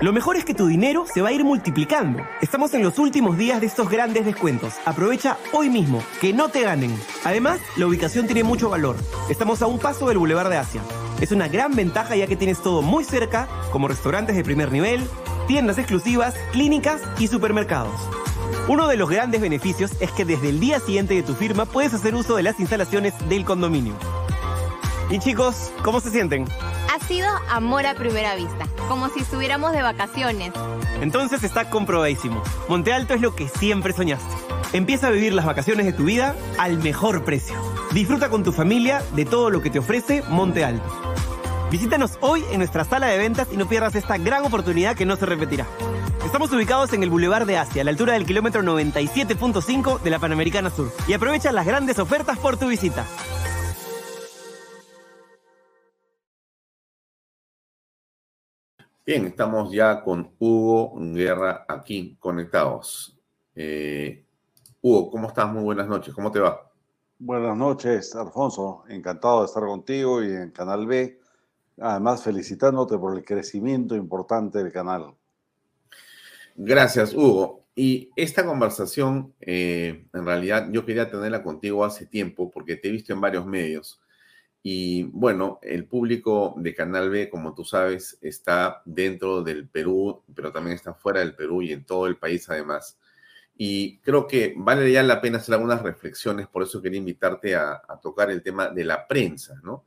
Lo mejor es que tu dinero se va a ir multiplicando. Estamos en los últimos días de estos grandes descuentos. Aprovecha hoy mismo, que no te ganen. Además, la ubicación tiene mucho valor. Estamos a un paso del Boulevard de Asia. Es una gran ventaja ya que tienes todo muy cerca, como restaurantes de primer nivel, tiendas exclusivas, clínicas y supermercados. Uno de los grandes beneficios es que desde el día siguiente de tu firma puedes hacer uso de las instalaciones del condominio. Y chicos, ¿cómo se sienten? Ha sido amor a primera vista, como si estuviéramos de vacaciones. Entonces está comprobadísimo. Monte Alto es lo que siempre soñaste. Empieza a vivir las vacaciones de tu vida al mejor precio. Disfruta con tu familia de todo lo que te ofrece Monte Alto. Visítanos hoy en nuestra sala de ventas y no pierdas esta gran oportunidad que no se repetirá. Estamos ubicados en el Boulevard de Asia, a la altura del kilómetro 97.5 de la Panamericana Sur. Y aprovecha las grandes ofertas por tu visita. Bien, estamos ya con Hugo Guerra aquí conectados. Eh, Hugo, ¿cómo estás? Muy buenas noches. ¿Cómo te va? Buenas noches, Alfonso. Encantado de estar contigo y en Canal B. Además, felicitándote por el crecimiento importante del canal. Gracias, Hugo. Y esta conversación, eh, en realidad, yo quería tenerla contigo hace tiempo porque te he visto en varios medios. Y bueno, el público de Canal B, como tú sabes, está dentro del Perú, pero también está fuera del Perú y en todo el país además. Y creo que vale ya la pena hacer algunas reflexiones, por eso quería invitarte a, tocar el tema de la prensa, ¿no?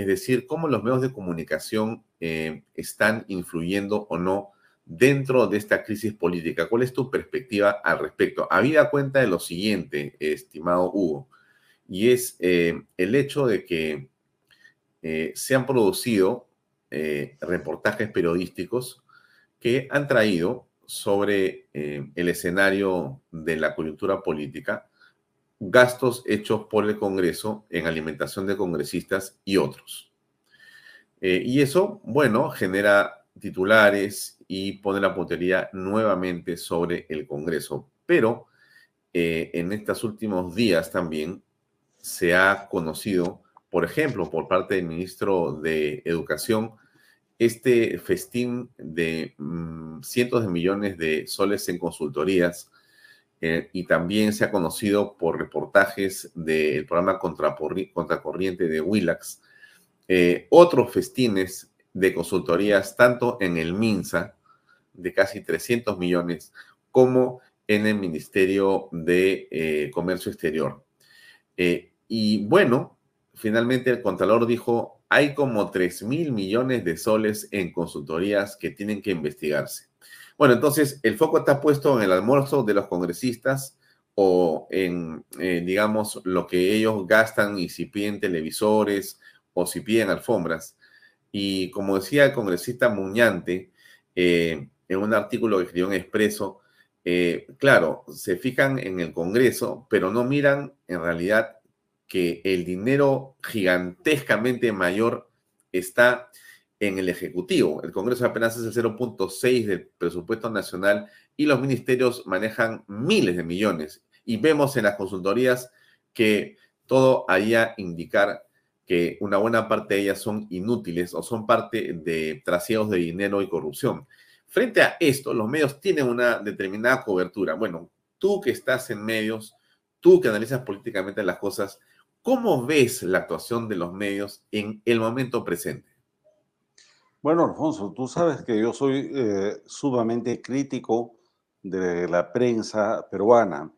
Es decir, cómo los medios de comunicación eh, están influyendo o no dentro de esta crisis política. ¿Cuál es tu perspectiva al respecto? Habida cuenta de lo siguiente, estimado Hugo y es eh, el hecho de que eh, se han producido reportajes periodísticos que han traído sobre el escenario de la coyuntura política gastos hechos por el Congreso en alimentación de congresistas y otros. y eso, bueno, genera titulares y pone la puntería nuevamente sobre el Congreso. Pero en estos últimos días también se ha conocido, por ejemplo, por parte del ministro de Educación, este festín de mm, cientos de millones de soles en consultorías eh, y también se ha conocido por reportajes del programa Contracorriente de Willax, eh, otros festines de consultorías, tanto en el MINSA, de casi 300 millones, como en el Ministerio de eh, Comercio Exterior. Y bueno, finalmente el Contralor dijo, hay como 3 mil millones de soles en consultorías que tienen que investigarse. Bueno, entonces el foco está puesto en el almuerzo de los congresistas o en, eh, digamos, lo que ellos gastan y si piden televisores o si piden alfombras. Y como decía el congresista Muñante eh, en un artículo que escribió en Expreso, eh, claro, se fijan en el Congreso, pero no miran en realidad que el dinero gigantescamente mayor está en el Ejecutivo. El Congreso apenas es el 0.6 del presupuesto nacional y los ministerios manejan miles de millones. Y vemos en las consultorías que todo haría indicar que una buena parte de ellas son inútiles o son parte de trasiegos de dinero y corrupción. Frente a esto, los medios tienen una determinada cobertura. Bueno, tú que estás en medios, tú que analizas políticamente las cosas, ¿Cómo ves la actuación de los medios en el momento presente? Bueno, Alfonso, tú sabes que yo soy eh, sumamente crítico de la prensa peruana.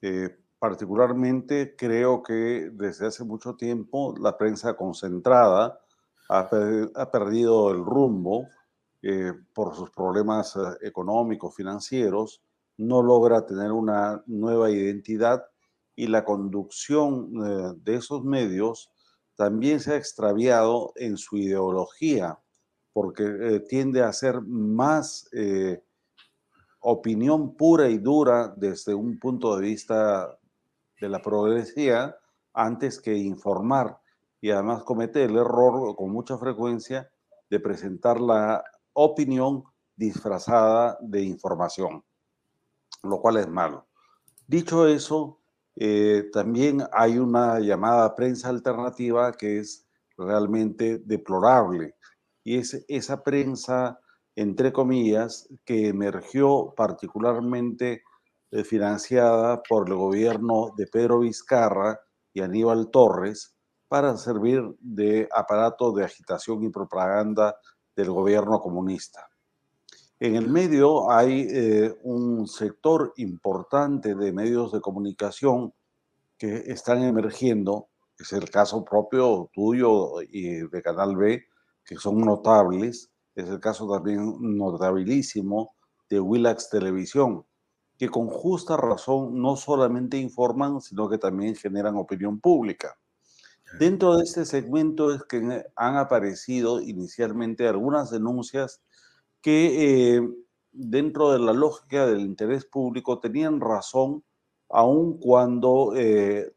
Eh, particularmente creo que desde hace mucho tiempo la prensa concentrada ha, perdido el rumbo eh, por sus problemas económicos, financieros, no logra tener una nueva identidad y la conducción de esos medios también se ha extraviado en su ideología, porque tiende a ser más opinión pura y dura desde un punto de vista de la progresía antes que informar y además comete el error con mucha frecuencia de presentar la opinión disfrazada de información, lo cual es malo. Dicho eso, eh, también hay una llamada prensa alternativa que es realmente deplorable y es esa prensa, entre comillas, que emergió particularmente eh, financiada por el gobierno de Pedro Vizcarra y Aníbal Torres para servir de aparato de agitación y propaganda del gobierno comunista. En el medio hay eh, un sector importante de medios de comunicación que están emergiendo, es el caso propio tuyo y de Canal B, que son notables, es el caso también notabilísimo de Willax Televisión, que con justa razón no solamente informan, sino que también generan opinión pública. Dentro de este segmento es que han aparecido inicialmente algunas denuncias que eh, dentro de la lógica del interés público tenían razón, aun cuando eh,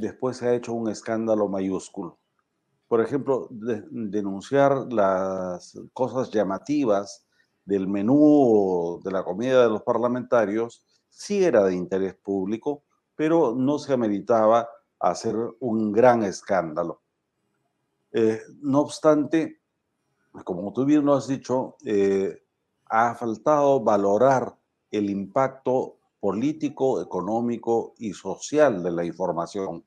después se ha hecho un escándalo mayúsculo. Por ejemplo, denunciar las cosas llamativas del menú de la comida de los parlamentarios sí era de interés público, pero no se ameritaba hacer un gran escándalo. Eh, no obstante, como tú bien lo has dicho, eh, ha faltado valorar el impacto político, económico y social de la información.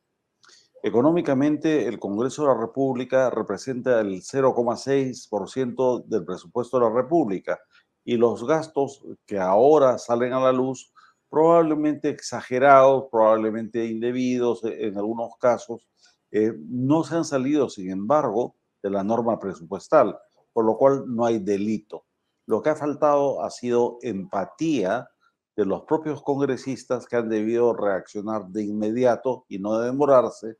Económicamente, el Congreso de la República representa el 0,6% del presupuesto de la República y los gastos que ahora salen a la luz, probablemente exagerados, probablemente indebidos en algunos casos, eh, no se han salido, sin embargo, de la norma presupuestal, por lo cual no hay delito. Lo que ha faltado ha sido empatía de los propios congresistas que han debido reaccionar de inmediato y no demorarse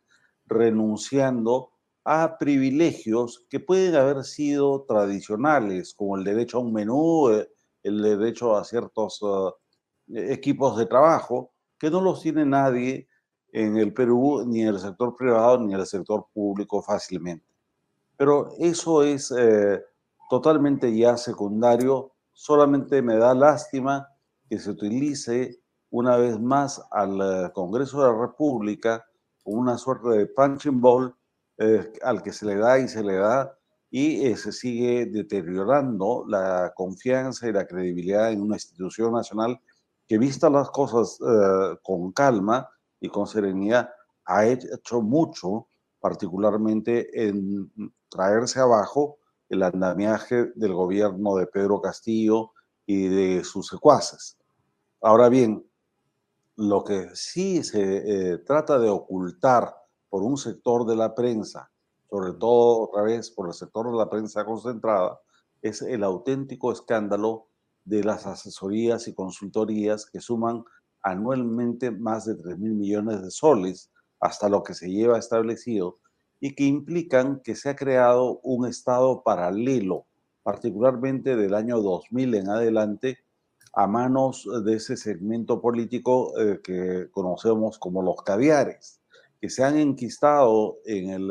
renunciando a privilegios que pueden haber sido tradicionales, como el derecho a un menú, eh, el derecho a ciertos eh, equipos de trabajo, que no los tiene nadie en el Perú, ni en el sector privado, ni en el sector público fácilmente. Pero eso es eh, totalmente ya secundario, solamente me da lástima que se utilice una vez más al Congreso de la República una suerte de punching ball eh, al que se le da y se le da y eh, se sigue deteriorando la confianza y la credibilidad en una institución nacional que vista las cosas eh, con calma y con serenidad ha hecho mucho, particularmente en traerse abajo el andamiaje del gobierno de Pedro Castillo y de sus secuaces. Ahora bien, lo que sí se eh, trata de ocultar por un sector de la prensa, sobre todo otra vez por el sector de la prensa concentrada, es el auténtico escándalo de las asesorías y consultorías que suman anualmente más de 3 mil millones de soles hasta lo que se lleva establecido y que implican que se ha creado un estado paralelo, particularmente del año 2000 en adelante, a manos de ese segmento político eh, que conocemos como los caviares, que se han enquistado eh, en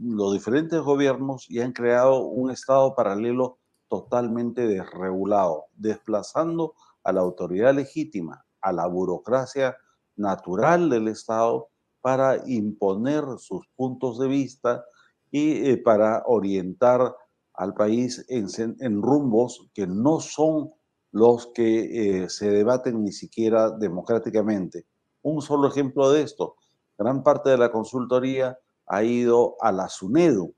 los diferentes gobiernos y han creado un Estado paralelo totalmente desregulado, desplazando a la autoridad legítima, a la burocracia natural del Estado para imponer sus puntos de vista y eh, para orientar al país en, rumbos que no son los que eh, se debaten ni siquiera democráticamente. Un solo ejemplo de esto, gran parte de la consultoría ha ido a la SUNEDU.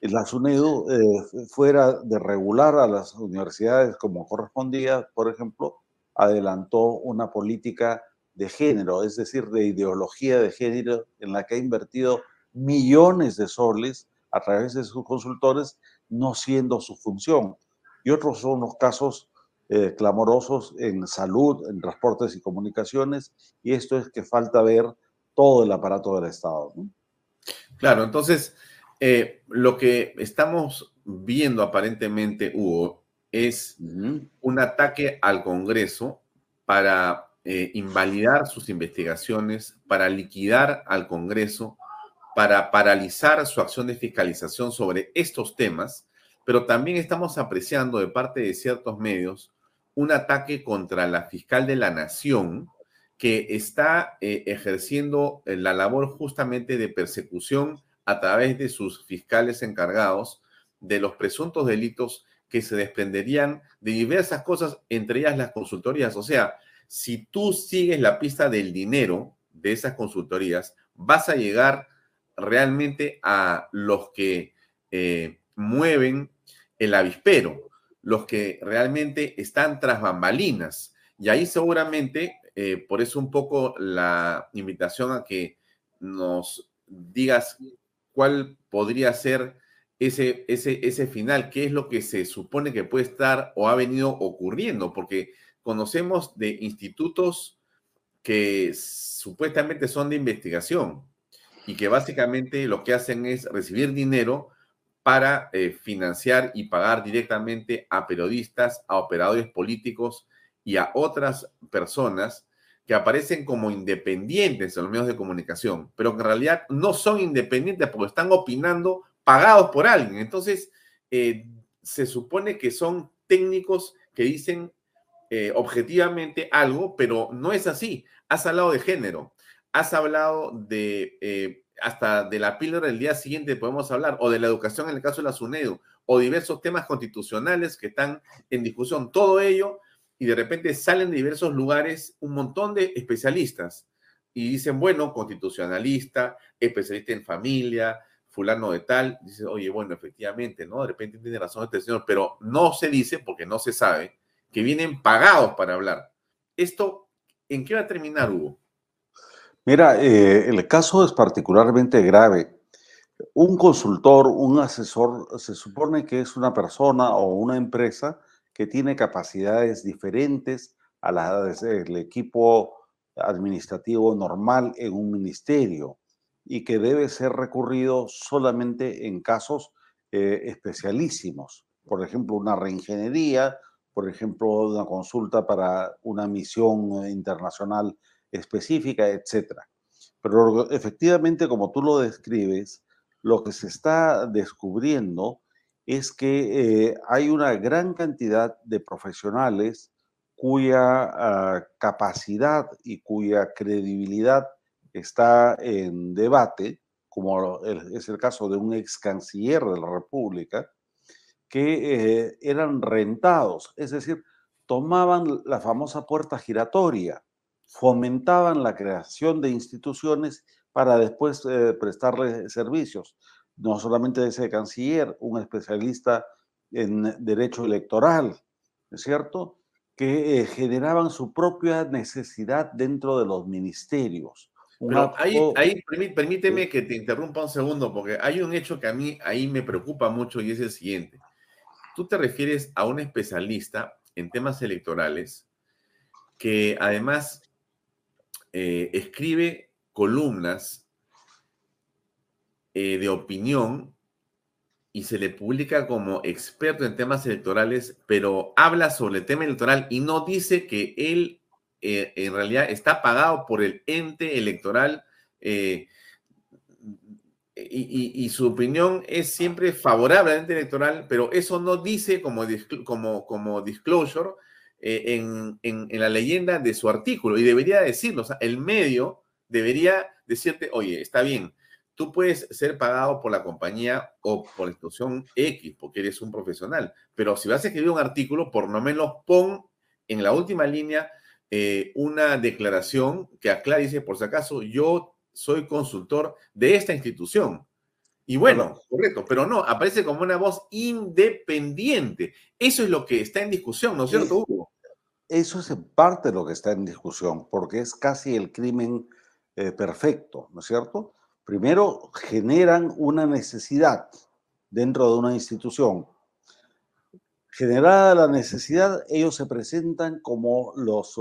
La SUNEDU, eh, fuera de regular a las universidades como correspondía, por ejemplo, adelantó una política de género, es decir, de ideología de género, en la que ha invertido millones de soles a través de sus consultores, no siendo su función. Y otros son los casos eh, clamorosos en salud, en transportes y comunicaciones, y esto es que falta ver todo el aparato del Estado. Claro, entonces, eh, lo que estamos viendo aparentemente, Hugo, es un ataque al Congreso para eh, invalidar sus investigaciones, para liquidar al Congreso, para paralizar su acción de fiscalización sobre estos temas, pero también estamos apreciando de parte de ciertos medios un ataque contra la fiscal de la nación que está eh, ejerciendo eh, la labor justamente de persecución a través de sus fiscales encargados de los presuntos delitos que se desprenderían de diversas cosas, entre ellas las consultorías. O sea, si tú sigues la pista del dinero de esas consultorías, vas a llegar realmente a los que eh, mueven el avispero, los que realmente están tras bambalinas. Y ahí seguramente, eh, por eso un poco la invitación a que nos digas cuál podría ser ese, ese, ese final, qué es lo que se supone que puede estar o ha venido ocurriendo, porque conocemos de institutos que supuestamente son de investigación y que básicamente lo que hacen es recibir dinero para eh, financiar y pagar directamente a periodistas, a operadores políticos y a otras personas que aparecen como independientes en los medios de comunicación, pero que en realidad no son independientes porque están opinando pagados por alguien. Entonces, eh, se supone que son técnicos que dicen eh, objetivamente algo, pero no es así. Has hablado de género, has hablado de hasta de la píldora del día siguiente podemos hablar, o de la educación en el caso de la SUNEDU, o diversos temas constitucionales que están en discusión, todo ello, y de repente salen de diversos lugares un montón de especialistas y dicen, bueno, constitucionalista, especialista en familia, fulano de tal, dice, oye, bueno, efectivamente, ¿no? De repente tiene razón este señor, pero no se dice, porque no se sabe, que vienen pagados para hablar. ¿Esto en qué va a terminar, Hugo? Mira, eh, el caso es particularmente grave. Un consultor, un asesor, se supone que es una persona o una empresa que tiene capacidades diferentes a las del equipo administrativo normal en un ministerio y que debe ser recurrido solamente en casos eh, especialísimos. Por ejemplo, una reingeniería, por ejemplo, una consulta para una misión internacional específica, etc. Pero efectivamente, como tú lo describes, lo que se está descubriendo es que eh, hay una gran cantidad de profesionales cuya ah, capacidad y cuya credibilidad está en debate, como es el caso de un ex canciller de la República, que eh, eran rentados, es decir, tomaban la famosa puerta giratoria, fomentaban la creación de instituciones para después eh, prestarle servicios, no solamente de ese canciller, un especialista en derecho electoral, ¿es cierto? Que eh, generaban su propia necesidad dentro de los ministerios. Pero ahí, ahí permíteme que te interrumpa un segundo, porque hay un hecho que a mí ahí me preocupa mucho y es el siguiente. Tú te refieres a un especialista en temas electorales que además eh, escribe columnas eh, de opinión y se le publica como experto en temas electorales, pero habla sobre el tema electoral y no dice que él eh, en realidad está pagado por el ente electoral y, su opinión es siempre favorable al ente electoral, pero eso no dice como, como, como disclosure eh, en, la leyenda de su artículo y debería decirlo. O sea, el medio debería decirte, oye, está bien, tú puedes ser pagado por la compañía o por la institución X porque eres un profesional, pero si vas a escribir un artículo, por lo menos pon en la última línea eh, una declaración que aclare, dice, por si acaso, yo soy consultor de esta institución. Y bueno, correcto, pero no, aparece como una voz independiente. Eso es lo que está en discusión, ¿no es cierto, Hugo? Eso es en parte lo que está en discusión, porque es casi el crimen eh, perfecto, ¿no es cierto? Primero, generan una necesidad, dentro de una institución. Generada la necesidad, ellos se presentan como los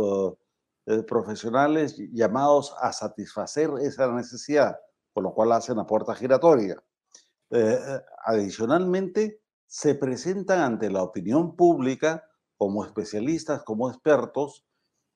eh, profesionales llamados a satisfacer esa necesidad, por lo cual hacen la puerta giratoria. Eh, adicionalmente, se presentan ante la opinión pública como especialistas, como expertos,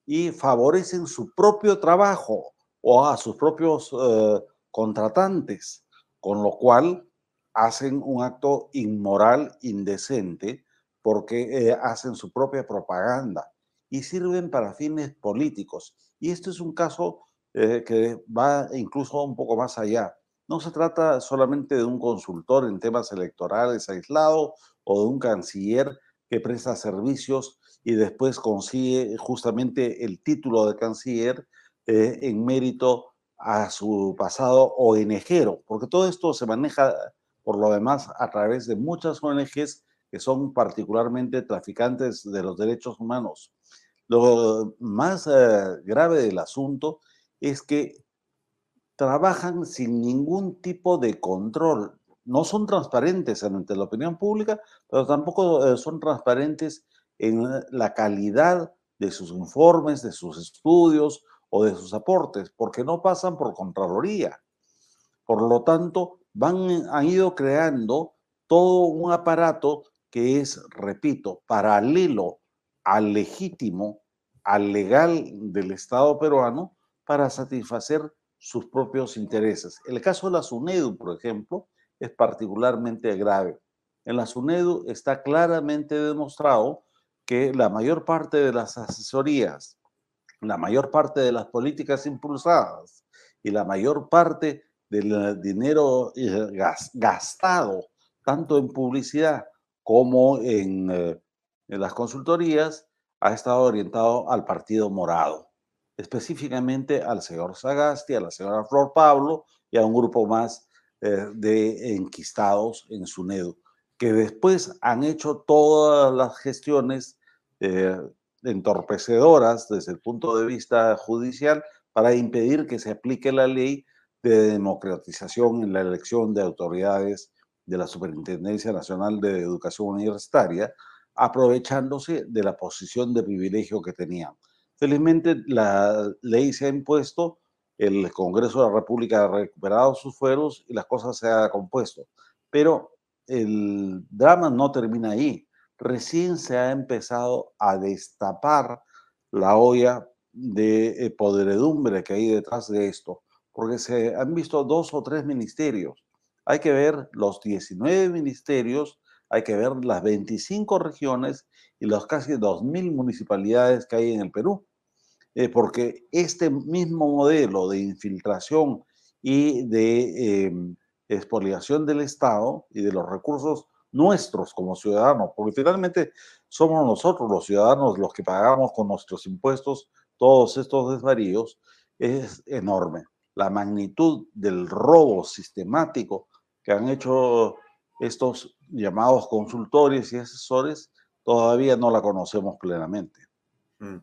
y favorecen su propio trabajo o a sus propios eh, contratantes, con lo cual hacen un acto inmoral, indecente, porque eh, hacen su propia propaganda y sirven para fines políticos. Y este es un caso eh, que va incluso un poco más allá. No se trata solamente de un consultor en temas electorales aislado o de un canciller que presta servicios y después consigue justamente el título de canciller eh, en mérito a su pasado ONGero, porque todo esto se maneja por lo demás a través de muchas ONGs que son particularmente traficantes de los derechos humanos. Lo más eh, grave del asunto es que trabajan sin ningún tipo de control. No son transparentes ante la opinión pública, pero tampoco eh, son transparentes en la calidad de sus informes, de sus estudios o de sus aportes, porque no pasan por Contraloría. Por lo tanto, van, han ido creando todo un aparato que es, repito, paralelo al legítimo, al legal del Estado peruano para satisfacer sus propios intereses. El caso de la SUNEDU, por ejemplo, es particularmente grave. En la SUNEDU está claramente demostrado que la mayor parte de las asesorías, la mayor parte de las políticas impulsadas y la mayor parte del dinero eh, gastado, tanto en publicidad como en, eh, en las consultorías, ha estado orientado al Partido Morado, específicamente al señor Sagasti, a la señora Flor Pablo y a un grupo más eh, de enquistados en SUNEDU, que después han hecho todas las gestiones eh, entorpecedoras desde el punto de vista judicial para impedir que se aplique la ley de democratización en la elección de autoridades de la Superintendencia Nacional de Educación Universitaria, aprovechándose de la posición de privilegio que tenían. Felizmente la ley se ha impuesto, el Congreso de la República ha recuperado sus fueros y las cosas se han compuesto. Pero el drama no termina ahí. Recién se ha empezado a destapar la olla de eh, podredumbre que hay detrás de esto, porque se han visto dos o tres ministerios. Hay que ver los 19 ministerios hay que ver las 25 regiones y las casi 2.000 municipalidades que hay en el Perú, eh, porque este mismo modelo de infiltración y de em, expoliación del Estado y de los recursos nuestros como ciudadanos, porque finalmente somos nosotros los ciudadanos los que pagamos con nuestros impuestos todos estos desvaríos, es enorme. La magnitud del robo sistemático que han hecho estos llamados consultores y asesores, todavía no la conocemos plenamente. Mm.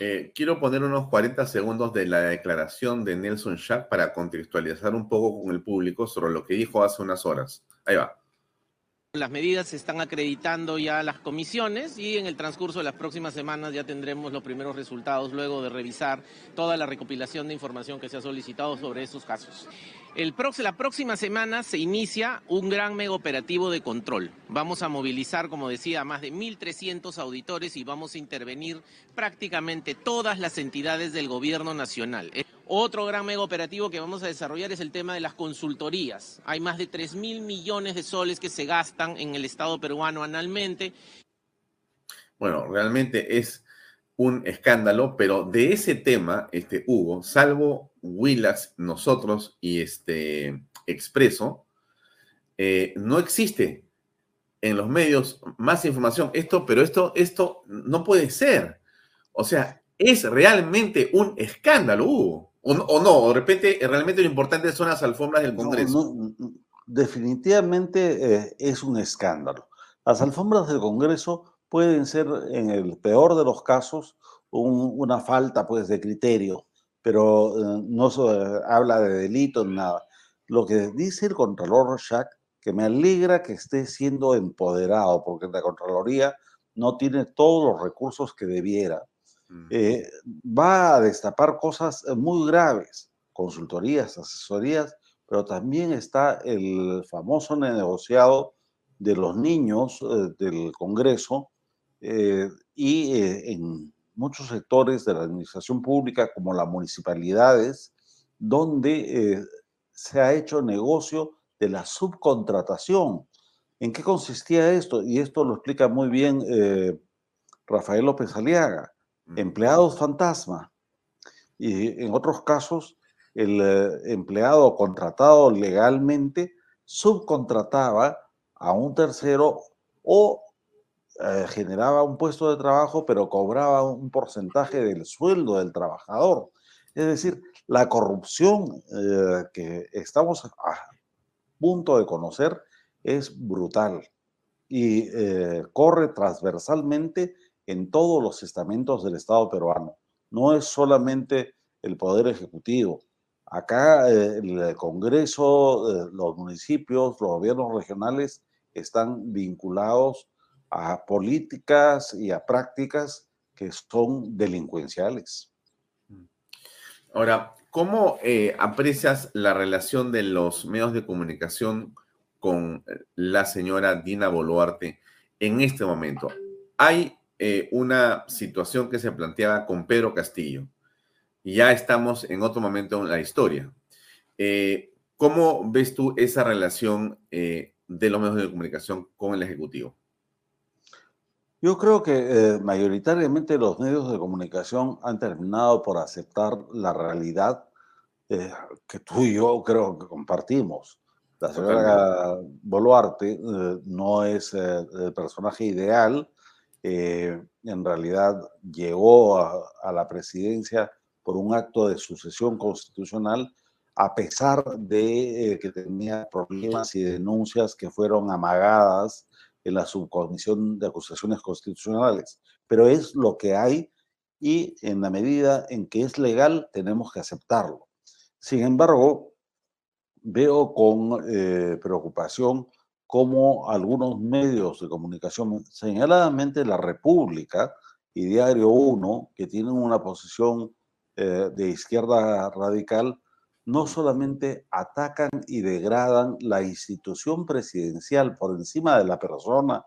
Eh, quiero poner unos 40 segundos de la declaración de Nelson Schack para contextualizar un poco con el público sobre lo que dijo hace unas horas. Ahí va. Las medidas se están acreditando ya las comisiones y en el transcurso de las próximas semanas ya tendremos los primeros resultados luego de revisar toda la recopilación de información que se ha solicitado sobre estos casos. El la próxima semana se inicia un gran mega operativo de control. Vamos a movilizar, como decía, más de 1.300 auditores y vamos a intervenir prácticamente todas las entidades del gobierno nacional. Otro gran mega operativo que vamos a desarrollar es el tema de las consultorías. Hay más de 3 mil millones de soles que se gastan en el Estado peruano anualmente. Bueno, realmente es un escándalo, pero de ese tema, este Hugo, salvo Willax, nosotros y este Expreso, eh, no existe en los medios más información. Esto, pero esto, esto no puede ser. O sea, es realmente un escándalo, Hugo. O, no, de repente, realmente lo importante son las alfombras del Congreso. definitivamente eh, es un escándalo. Las alfombras del Congreso pueden ser, en el peor de los casos, una falta pues, de criterio, pero eh, no se habla de delito ni nada. Lo que dice el Contralor Rorschach que me alegra que esté siendo empoderado, porque la Contraloría no tiene todos los recursos que debiera. Eh, va a destapar cosas muy graves, consultorías, asesorías, pero también está el famoso negociado de los niños eh, del Congreso eh, y en muchos sectores de la administración pública, como las municipalidades, donde se ha hecho negocio de la subcontratación. ¿En qué consistía esto? Y esto lo explica muy bien eh, Rafael López Aliaga. Empleados fantasma. Y en otros casos, el eh, empleado contratado legalmente subcontrataba a un tercero o eh, generaba un puesto de trabajo, pero cobraba un porcentaje del sueldo del trabajador. Es decir, la corrupción que estamos punto de conocer es brutal y eh, corre transversalmente en todos los estamentos del Estado peruano. No es solamente el Poder Ejecutivo. Acá eh, el Congreso, eh, los municipios, los gobiernos regionales están vinculados a políticas y a prácticas que son delincuenciales. Ahora, ¿Cómo eh, aprecias la relación de los medios de comunicación con eh, la señora Dina Boluarte en este momento? Hay eh, una situación que se planteaba con Pedro Castillo. Ya estamos en otro momento en la historia. ¿Cómo ves tú esa relación de los medios de comunicación con el Ejecutivo? Yo creo que mayoritariamente los medios de comunicación han terminado por aceptar la realidad eh, que tú y yo creo que compartimos. La señora Boluarte eh, no es eh, el personaje ideal. en realidad llegó a, la presidencia por un acto de sucesión constitucional, a pesar de que tenía problemas y denuncias que fueron amagadas en la subcomisión de acusaciones constitucionales. Pero es lo que hay y en la medida en que es legal tenemos que aceptarlo. Sin embargo, veo con eh, preocupación cómo algunos medios de comunicación, señaladamente La República y Diario 1, que tienen una posición eh, de izquierda radical, no solamente atacan y degradan la institución presidencial por encima de la persona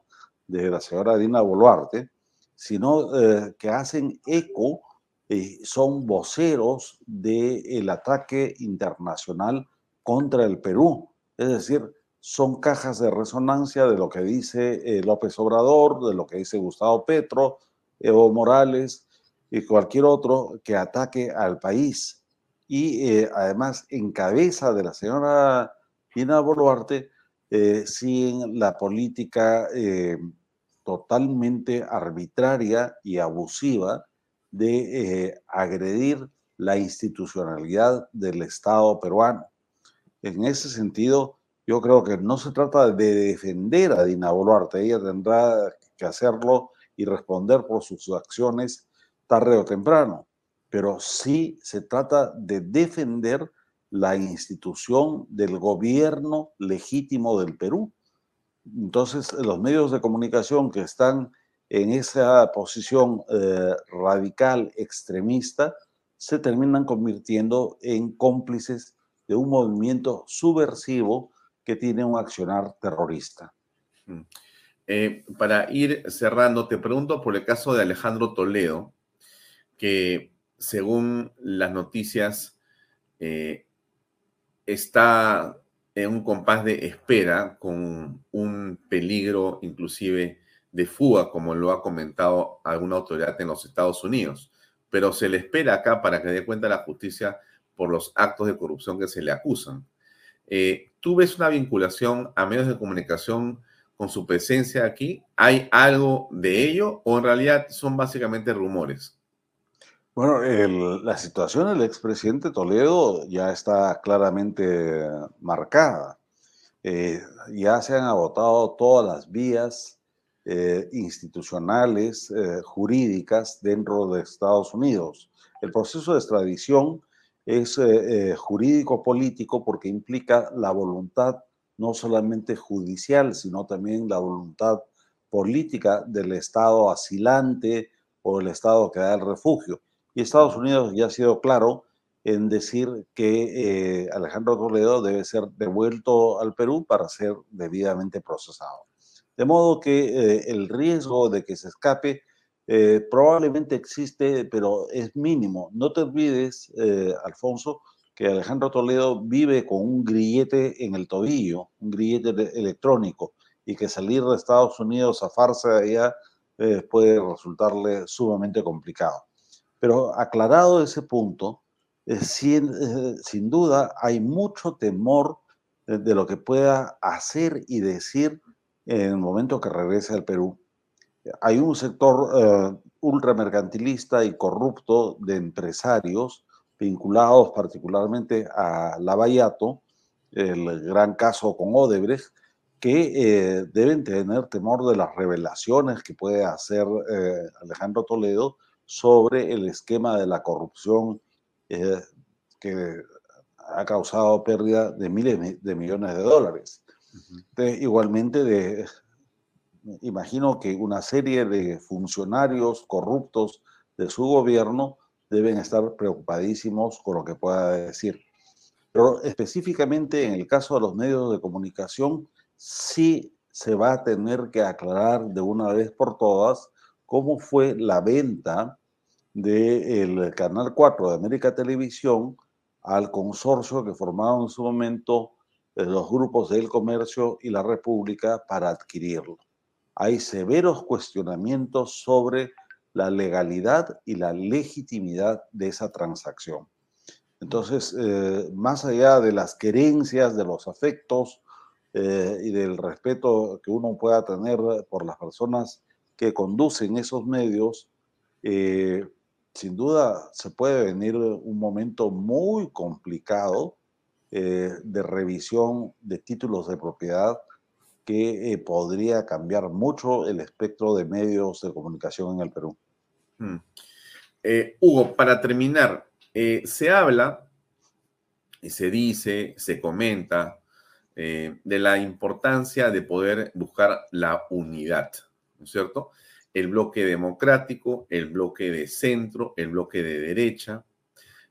de la señora Dina Boluarte, sino eh, que hacen eco eh, son voceros del ataque internacional contra el Perú. Es decir, son cajas de resonancia de lo que dice eh, López Obrador, de lo que dice Gustavo Petro, Evo Morales y cualquier otro que ataque al país. Y eh, además, en cabeza de la señora Dina Boluarte, siguen la política totalmente arbitraria y abusiva de eh, agredir la institucionalidad del Estado peruano. En ese sentido, yo creo que no se trata de defender a Dina Boluarte, ella tendrá que hacerlo y responder por sus acciones tarde o temprano, pero sí se trata de defender la institución del gobierno legítimo del Perú. Entonces, los medios de comunicación que están en esa posición eh, radical extremista se terminan convirtiendo en cómplices de un movimiento subversivo que tiene un accionar terrorista. Mm. Eh, para ir cerrando, te pregunto por el caso de Alejandro Toledo, que según las noticias eh, está en un compás de espera con un peligro inclusive de fuga, como lo ha comentado alguna autoridad en los Estados Unidos. Pero se le espera acá para que dé cuenta la justicia por los actos de corrupción que se le acusan. Eh, ¿Tú ves una vinculación a medios de comunicación con su presencia aquí? ¿Hay algo de ello o en realidad son básicamente rumores? Bueno, la situación del expresidente Toledo ya está claramente marcada. Eh, ya se han agotado todas las vías eh, institucionales, eh, jurídicas dentro de Estados Unidos. El proceso de extradición es jurídico-político porque implica la voluntad no solamente judicial, sino también la voluntad política del Estado asilante o el Estado que da el refugio. Y Estados Unidos ya ha sido claro en decir que eh, Alejandro Toledo debe ser devuelto al Perú para ser debidamente procesado. De modo que eh, el riesgo de que se escape eh, probablemente existe, pero es mínimo. No te olvides, Alfonso, que Alejandro Toledo vive con un grillete en el tobillo, un grillete electrónico, y que salir de Estados Unidos a farsa de allá puede resultarle sumamente complicado. Pero aclarado ese punto, eh, sin, duda hay mucho temor de, lo que pueda hacer y decir en el momento que regrese al Perú. Hay un sector eh, ultramercantilista y corrupto de empresarios vinculados particularmente a Lavallato, el gran caso con Odebrecht, que eh, deben tener temor de las revelaciones que puede hacer Alejandro Toledo sobre el esquema de la corrupción eh, que ha causado pérdida de miles de millones de dólares. igualmente, de, imagino que una serie de funcionarios corruptos de su gobierno deben estar preocupadísimos con lo que pueda decir. Pero específicamente en el caso de los medios de comunicación, sí se va a tener que aclarar de una vez por todas cómo fue la venta del Canal 4 de América Televisión al consorcio que formaron en su momento eh, los grupos del comercio y la República para adquirirlo. Hay severos cuestionamientos sobre la legalidad y la legitimidad de esa transacción. Entonces, eh, más allá de las querencias, de los afectos eh, y del respeto que uno pueda tener por las personas que conducen esos medios, sin duda se puede venir un momento muy complicado eh, de revisión de títulos de propiedad que eh, podría cambiar mucho el espectro de medios de comunicación en el Perú. Hmm. Eh, Hugo, para terminar, se habla y se dice, se comenta de la importancia de poder buscar la unidad, ¿no es cierto? el bloque democrático, el bloque de centro, el bloque de derecha,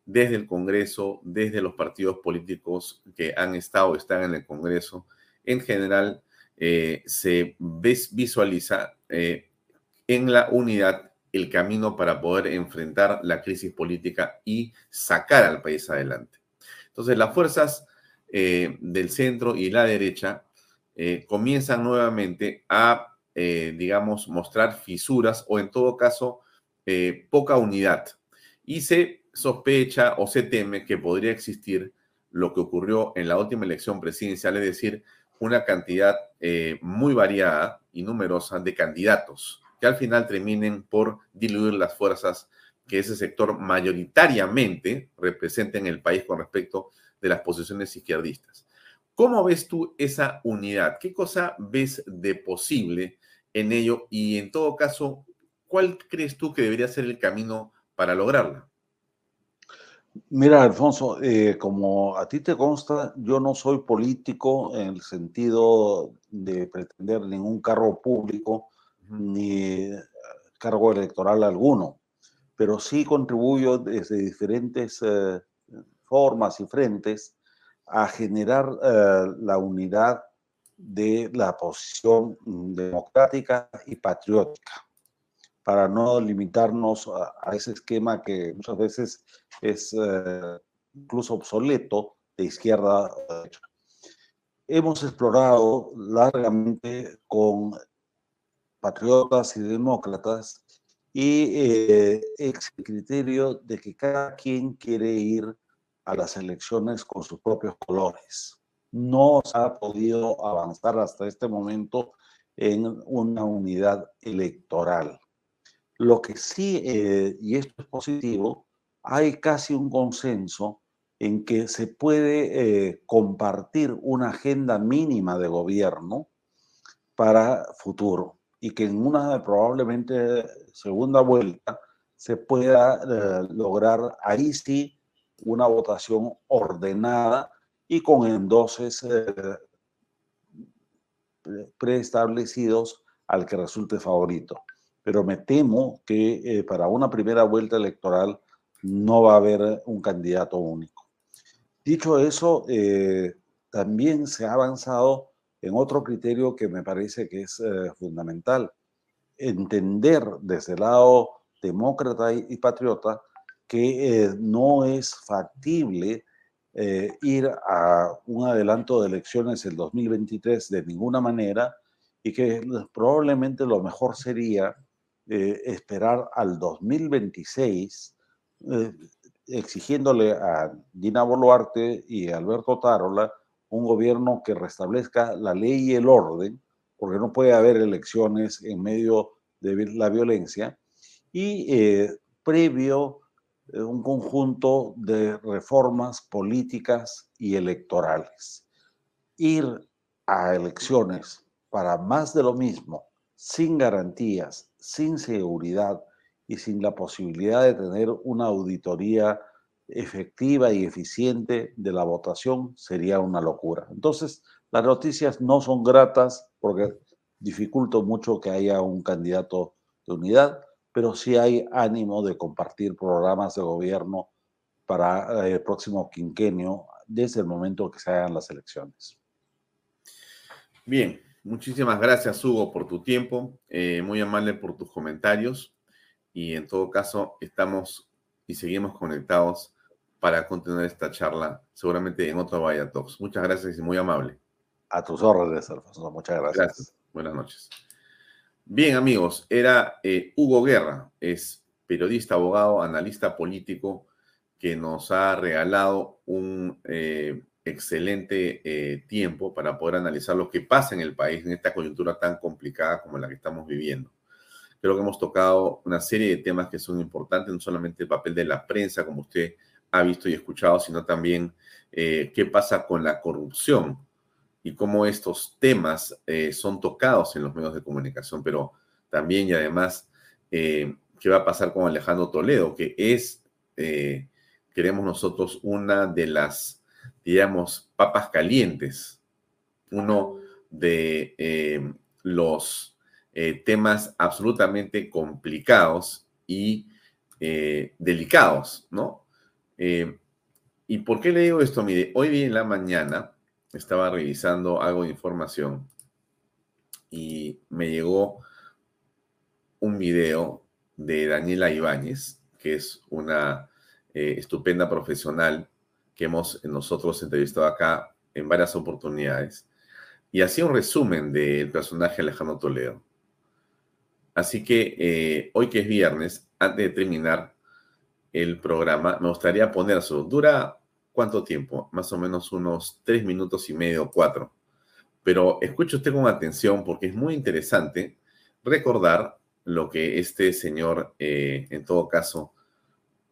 desde el Congreso, desde los partidos políticos que han estado están en el Congreso, en general eh, se visualiza eh, en la unidad el camino para poder enfrentar la crisis política y sacar al país adelante. Entonces, las fuerzas eh, del centro y la derecha comienzan nuevamente a eh, digamos, mostrar fisuras o en todo caso eh, poca unidad. Y se sospecha o se teme que podría existir lo que ocurrió en la última elección presidencial, es decir, una cantidad eh, muy variada y numerosa de candidatos que al final terminen por diluir las fuerzas que ese sector mayoritariamente representa en el país con respecto de las posiciones izquierdistas. ¿Cómo ves tú esa unidad? ¿Qué cosa ves de posible en ello? Y en todo caso, ¿cuál crees tú que debería ser el camino para lograrla? Mira, Alfonso, eh, como a ti te consta, yo no soy político en el sentido de pretender ningún cargo público ni cargo electoral alguno, pero sí contribuyo desde diferentes eh, formas y frentes a generar eh, la unidad de la posición democrática y patriótica, para no limitarnos a, ese esquema que muchas veces es eh, incluso obsoleto de izquierda a derecha. Hemos explorado largamente con patriotas y demócratas y eh, ex criterio de que cada quien quiere ir a las elecciones con sus propios colores no se ha podido avanzar hasta este momento en una unidad electoral. Lo que sí, eh, y esto es positivo, hay casi un consenso en que se puede eh, compartir una agenda mínima de gobierno para futuro y que en una probablemente segunda vuelta se pueda eh, lograr ahí sí una votación ordenada y con endoses eh, preestablecidos al que resulte favorito. Pero me temo que eh, para una primera vuelta electoral no va a haber un candidato único. Dicho eso, eh, también se ha avanzado en otro criterio que me parece que es eh, fundamental. Entender desde el lado demócrata y, patriota que no es factible ir a un adelanto de elecciones el 2023 de ninguna manera y que probablemente lo mejor sería eh, esperar al 2026 eh, exigiéndole a Dina Boluarte y Alberto Tarola un gobierno que restablezca la ley y el orden, porque no puede haber elecciones en medio de la violencia, y eh, previo un conjunto de reformas políticas y electorales. Ir a elecciones para más de lo mismo, sin garantías, sin seguridad y sin la posibilidad de tener una auditoría efectiva y eficiente de la votación, sería una locura. Entonces, las noticias no son gratas porque dificulta mucho que haya un candidato de unidad, pero sí hay ánimo de compartir programas de gobierno para eh, el próximo quinquenio desde el momento que se hagan las elecciones. Bien, Muchísimas gracias, Hugo, por tu tiempo. Eh, muy amable por tus comentarios. Y en todo caso, estamos y seguimos conectados para continuar esta charla, seguramente en otro Vaya Talks. Muchas gracias y muy amable. A tus órdenes, Alfonso. Muchas gracias. Gracias. Buenas noches. Bien, amigos, era eh, Hugo Guerra, es periodista, abogado, analista político, que nos ha regalado un eh, excelente eh, tiempo para poder analizar lo que pasa en el país en esta coyuntura tan complicada como la que estamos viviendo. Creo que hemos tocado una serie de temas que son importantes, no solamente el papel de la prensa, como usted ha visto y escuchado, sino también qué pasa con la corrupción y cómo estos temas eh, son tocados en los medios de comunicación, pero también y además qué va a pasar con Alejandro Toledo, que es, queremos nosotros, una de las digamos, papas calientes, uno de eh, los eh, temas absolutamente complicados y eh, delicados, ¿no? ¿Y por qué le digo esto? Mire, hoy en la mañana estaba revisando algo de información y me llegó un video de Daniela Ibáñez, que es una estupenda profesional que hemos nosotros entrevistado acá en varias oportunidades, y hacía un resumen del personaje Alejandro Toledo. Así que eh, hoy que es viernes, antes de terminar el programa, me gustaría ponérselo. Dura cuánto tiempo? Más o menos unos tres minutos y medio, cuatro. Pero escuche usted con atención porque es muy interesante recordar lo que este señor, eh, en todo caso,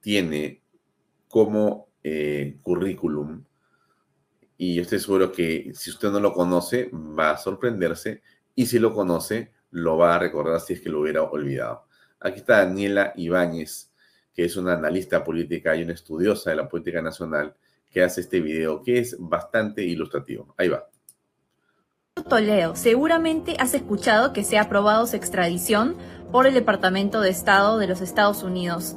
tiene como eh, currículum. Y estoy seguro que si usted no lo conoce, va a sorprenderse. Y si lo conoce, lo va a recordar si es que lo hubiera olvidado. Aquí está Daniela Ibáñez, que es una analista política y una estudiosa de la política nacional, que hace este video, que es bastante ilustrativo. Ahí va. Toledo, seguramente has escuchado que se ha aprobado su extradición por el Departamento de Estado de los Estados Unidos.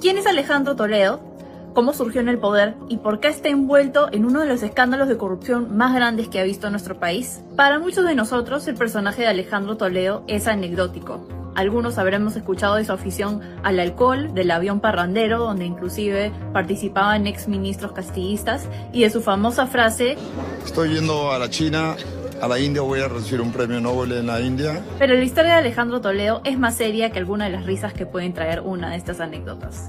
¿Quién es Alejandro Toledo? cómo surgió en el poder y por qué está envuelto en uno de los escándalos de corrupción más grandes que ha visto nuestro país. Para muchos de nosotros, el personaje de Alejandro Toledo es anecdótico. Algunos habremos escuchado de su afición al alcohol, del avión parrandero, donde inclusive participaban ex ministros castillistas, y de su famosa frase: Estoy yendo a la China a la India voy a recibir un premio Nobel en la India. Pero la historia de Alejandro Toledo es más seria que alguna de las risas que pueden traer una de estas anécdotas.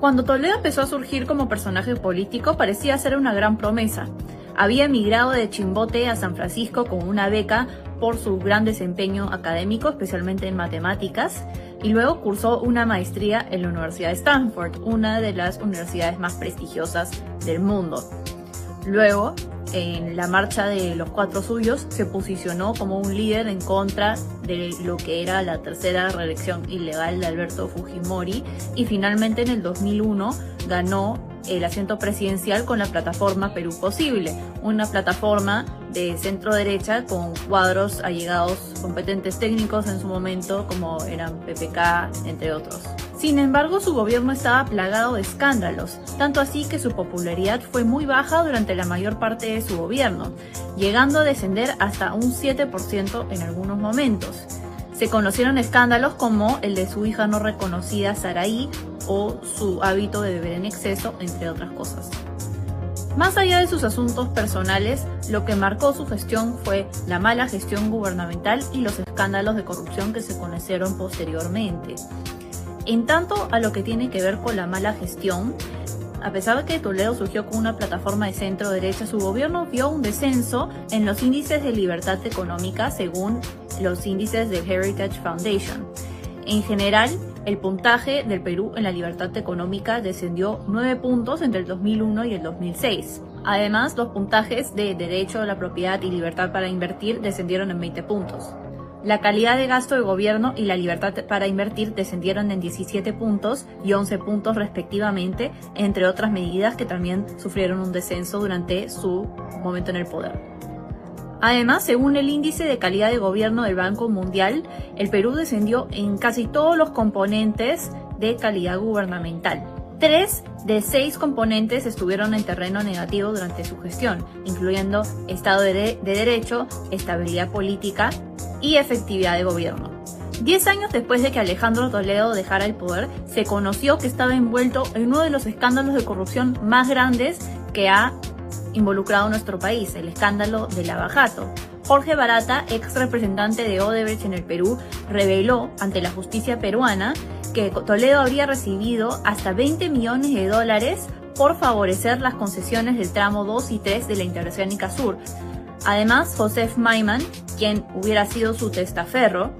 Cuando Toledo empezó a surgir como personaje político parecía ser una gran promesa. Había emigrado de Chimbote a San Francisco con una beca por su gran desempeño académico, especialmente en matemáticas, y luego cursó una maestría en la Universidad de Stanford, una de las universidades más prestigiosas del mundo. Luego en la marcha de los cuatro suyos, se posicionó como un líder en contra de lo que era la tercera reelección ilegal de Alberto Fujimori y finalmente en el 2001 ganó el asiento presidencial con la plataforma Perú Posible, una plataforma de centro derecha con cuadros allegados competentes técnicos en su momento como eran PPK, entre otros. Sin embargo, su gobierno estaba plagado de escándalos, tanto así que su popularidad fue muy baja durante la mayor parte de su gobierno, llegando a descender hasta un 7% en algunos momentos. Se conocieron escándalos como el de su hija no reconocida Saraí o su hábito de beber en exceso, entre otras cosas. Más allá de sus asuntos personales, lo que marcó su gestión fue la mala gestión gubernamental y los escándalos de corrupción que se conocieron posteriormente. En tanto a lo que tiene que ver con la mala gestión, a pesar de que Toledo surgió con una plataforma de centro derecha, su gobierno vio un descenso en los índices de libertad económica según los índices de Heritage Foundation. En general, el puntaje del Perú en la libertad económica descendió 9 puntos entre el 2001 y el 2006. Además, los puntajes de derecho a la propiedad y libertad para invertir descendieron en 20 puntos. La calidad de gasto de gobierno y la libertad para invertir descendieron en 17 puntos y 11 puntos respectivamente, entre otras medidas que también sufrieron un descenso durante su momento en el poder. Además, según el índice de calidad de gobierno del Banco Mundial, el Perú descendió en casi todos los componentes de calidad gubernamental. Tres de seis componentes estuvieron en terreno negativo durante su gestión, incluyendo Estado de, Derecho, estabilidad política y efectividad de gobierno. Diez años después de que Alejandro Toledo dejara el poder, se conoció que estaba envuelto en uno de los escándalos de corrupción más grandes que ha involucrado nuestro país, el escándalo de Lavajato. Jorge Barata, ex representante de Odebrecht en el Perú, reveló ante la justicia peruana que Toledo habría recibido hasta 20 millones de dólares por favorecer las concesiones del tramo 2 y 3 de la Interoceánica Sur. Además, Josef Maiman, quien hubiera sido su testaferro,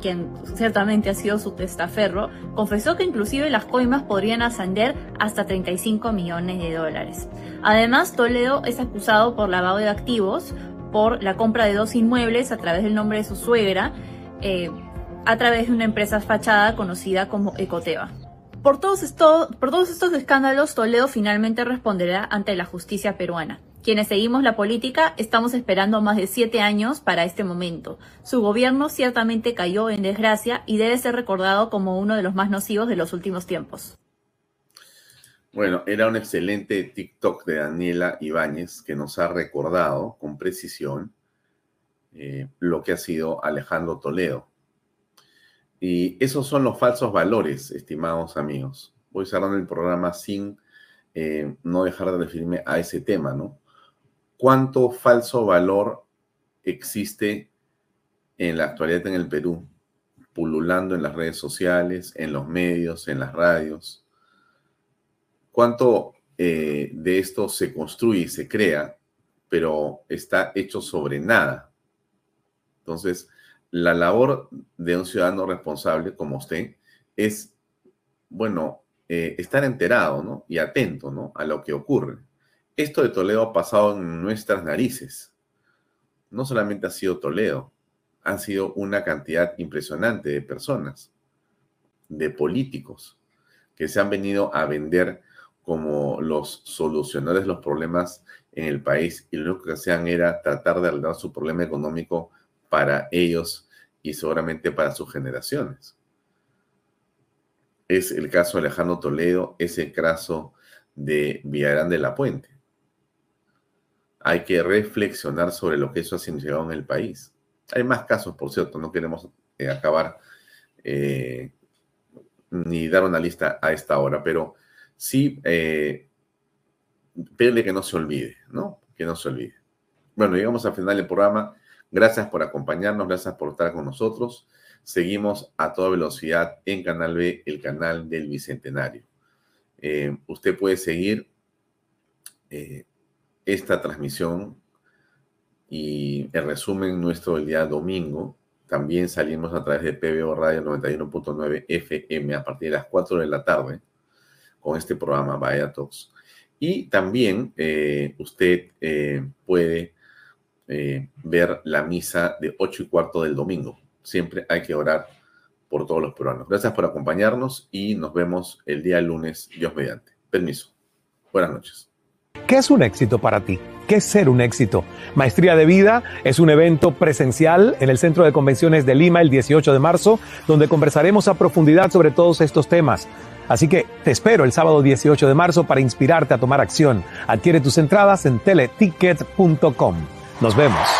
quien ciertamente ha sido su testaferro, confesó que inclusive las coimas podrían ascender hasta 35 millones de dólares. Además, Toledo es acusado por lavado de activos, por la compra de dos inmuebles a través del nombre de su suegra, eh, a través de una empresa fachada conocida como Ecoteva. Por todos estos escándalos, Toledo finalmente responderá ante la justicia peruana. Quienes seguimos la política estamos esperando más de siete años para este momento. Su gobierno ciertamente cayó en desgracia y debe ser recordado como uno de los más nocivos de los últimos tiempos. Bueno, era un excelente TikTok de Daniela Ibáñez que nos ha recordado con precisión eh, lo que ha sido Alejandro Toledo. Y esos son los falsos valores, estimados amigos. Voy cerrando el programa sin eh, no dejar de referirme a ese tema, ¿no? ¿Cuánto falso valor existe en la actualidad en el Perú? Pululando en las redes sociales, en los medios, en las radios. ¿Cuánto eh, de esto se construye y se crea, pero está hecho sobre nada? Entonces, la labor de un ciudadano responsable como usted es, bueno, eh, estar enterado ¿no? y atento ¿no? a lo que ocurre. Esto de Toledo ha pasado en nuestras narices. No solamente ha sido Toledo, han sido una cantidad impresionante de personas, de políticos, que se han venido a vender como los solucionadores de los problemas en el país y lo único que hacían era tratar de arreglar su problema económico para ellos y seguramente para sus generaciones. Es el caso de Alejandro Toledo, es el caso de Villarán de la Puente. Hay que reflexionar sobre lo que eso ha significado en el país. Hay más casos, por cierto, no queremos eh, acabar eh, ni dar una lista a esta hora, pero sí eh, que no se olvide, ¿no? Que no se olvide. Bueno, llegamos al final del programa. Gracias por acompañarnos, gracias por estar con nosotros. Seguimos a toda velocidad en Canal B, el canal del Bicentenario. Eh, usted puede seguir esta transmisión y el resumen nuestro el día domingo. También salimos a través de PBO Radio 91.9 FM a partir de las 4 de la tarde con este programa Vaya Talks. Y también eh, usted puede eh, ver la misa de ocho y cuarto del domingo. Siempre hay que orar por todos los peruanos. Gracias por acompañarnos y nos vemos el día lunes, Dios mediante. Permiso. Buenas noches. ¿Qué es un éxito para ti? ¿Qué es ser un éxito? Maestría de Vida es un evento presencial en el Centro de Convenciones de Lima el 18 de marzo, donde conversaremos a profundidad sobre todos estos temas. Así que te espero el sábado 18 de marzo para inspirarte a tomar acción. Adquiere tus entradas en teleticket.com. Nos vemos.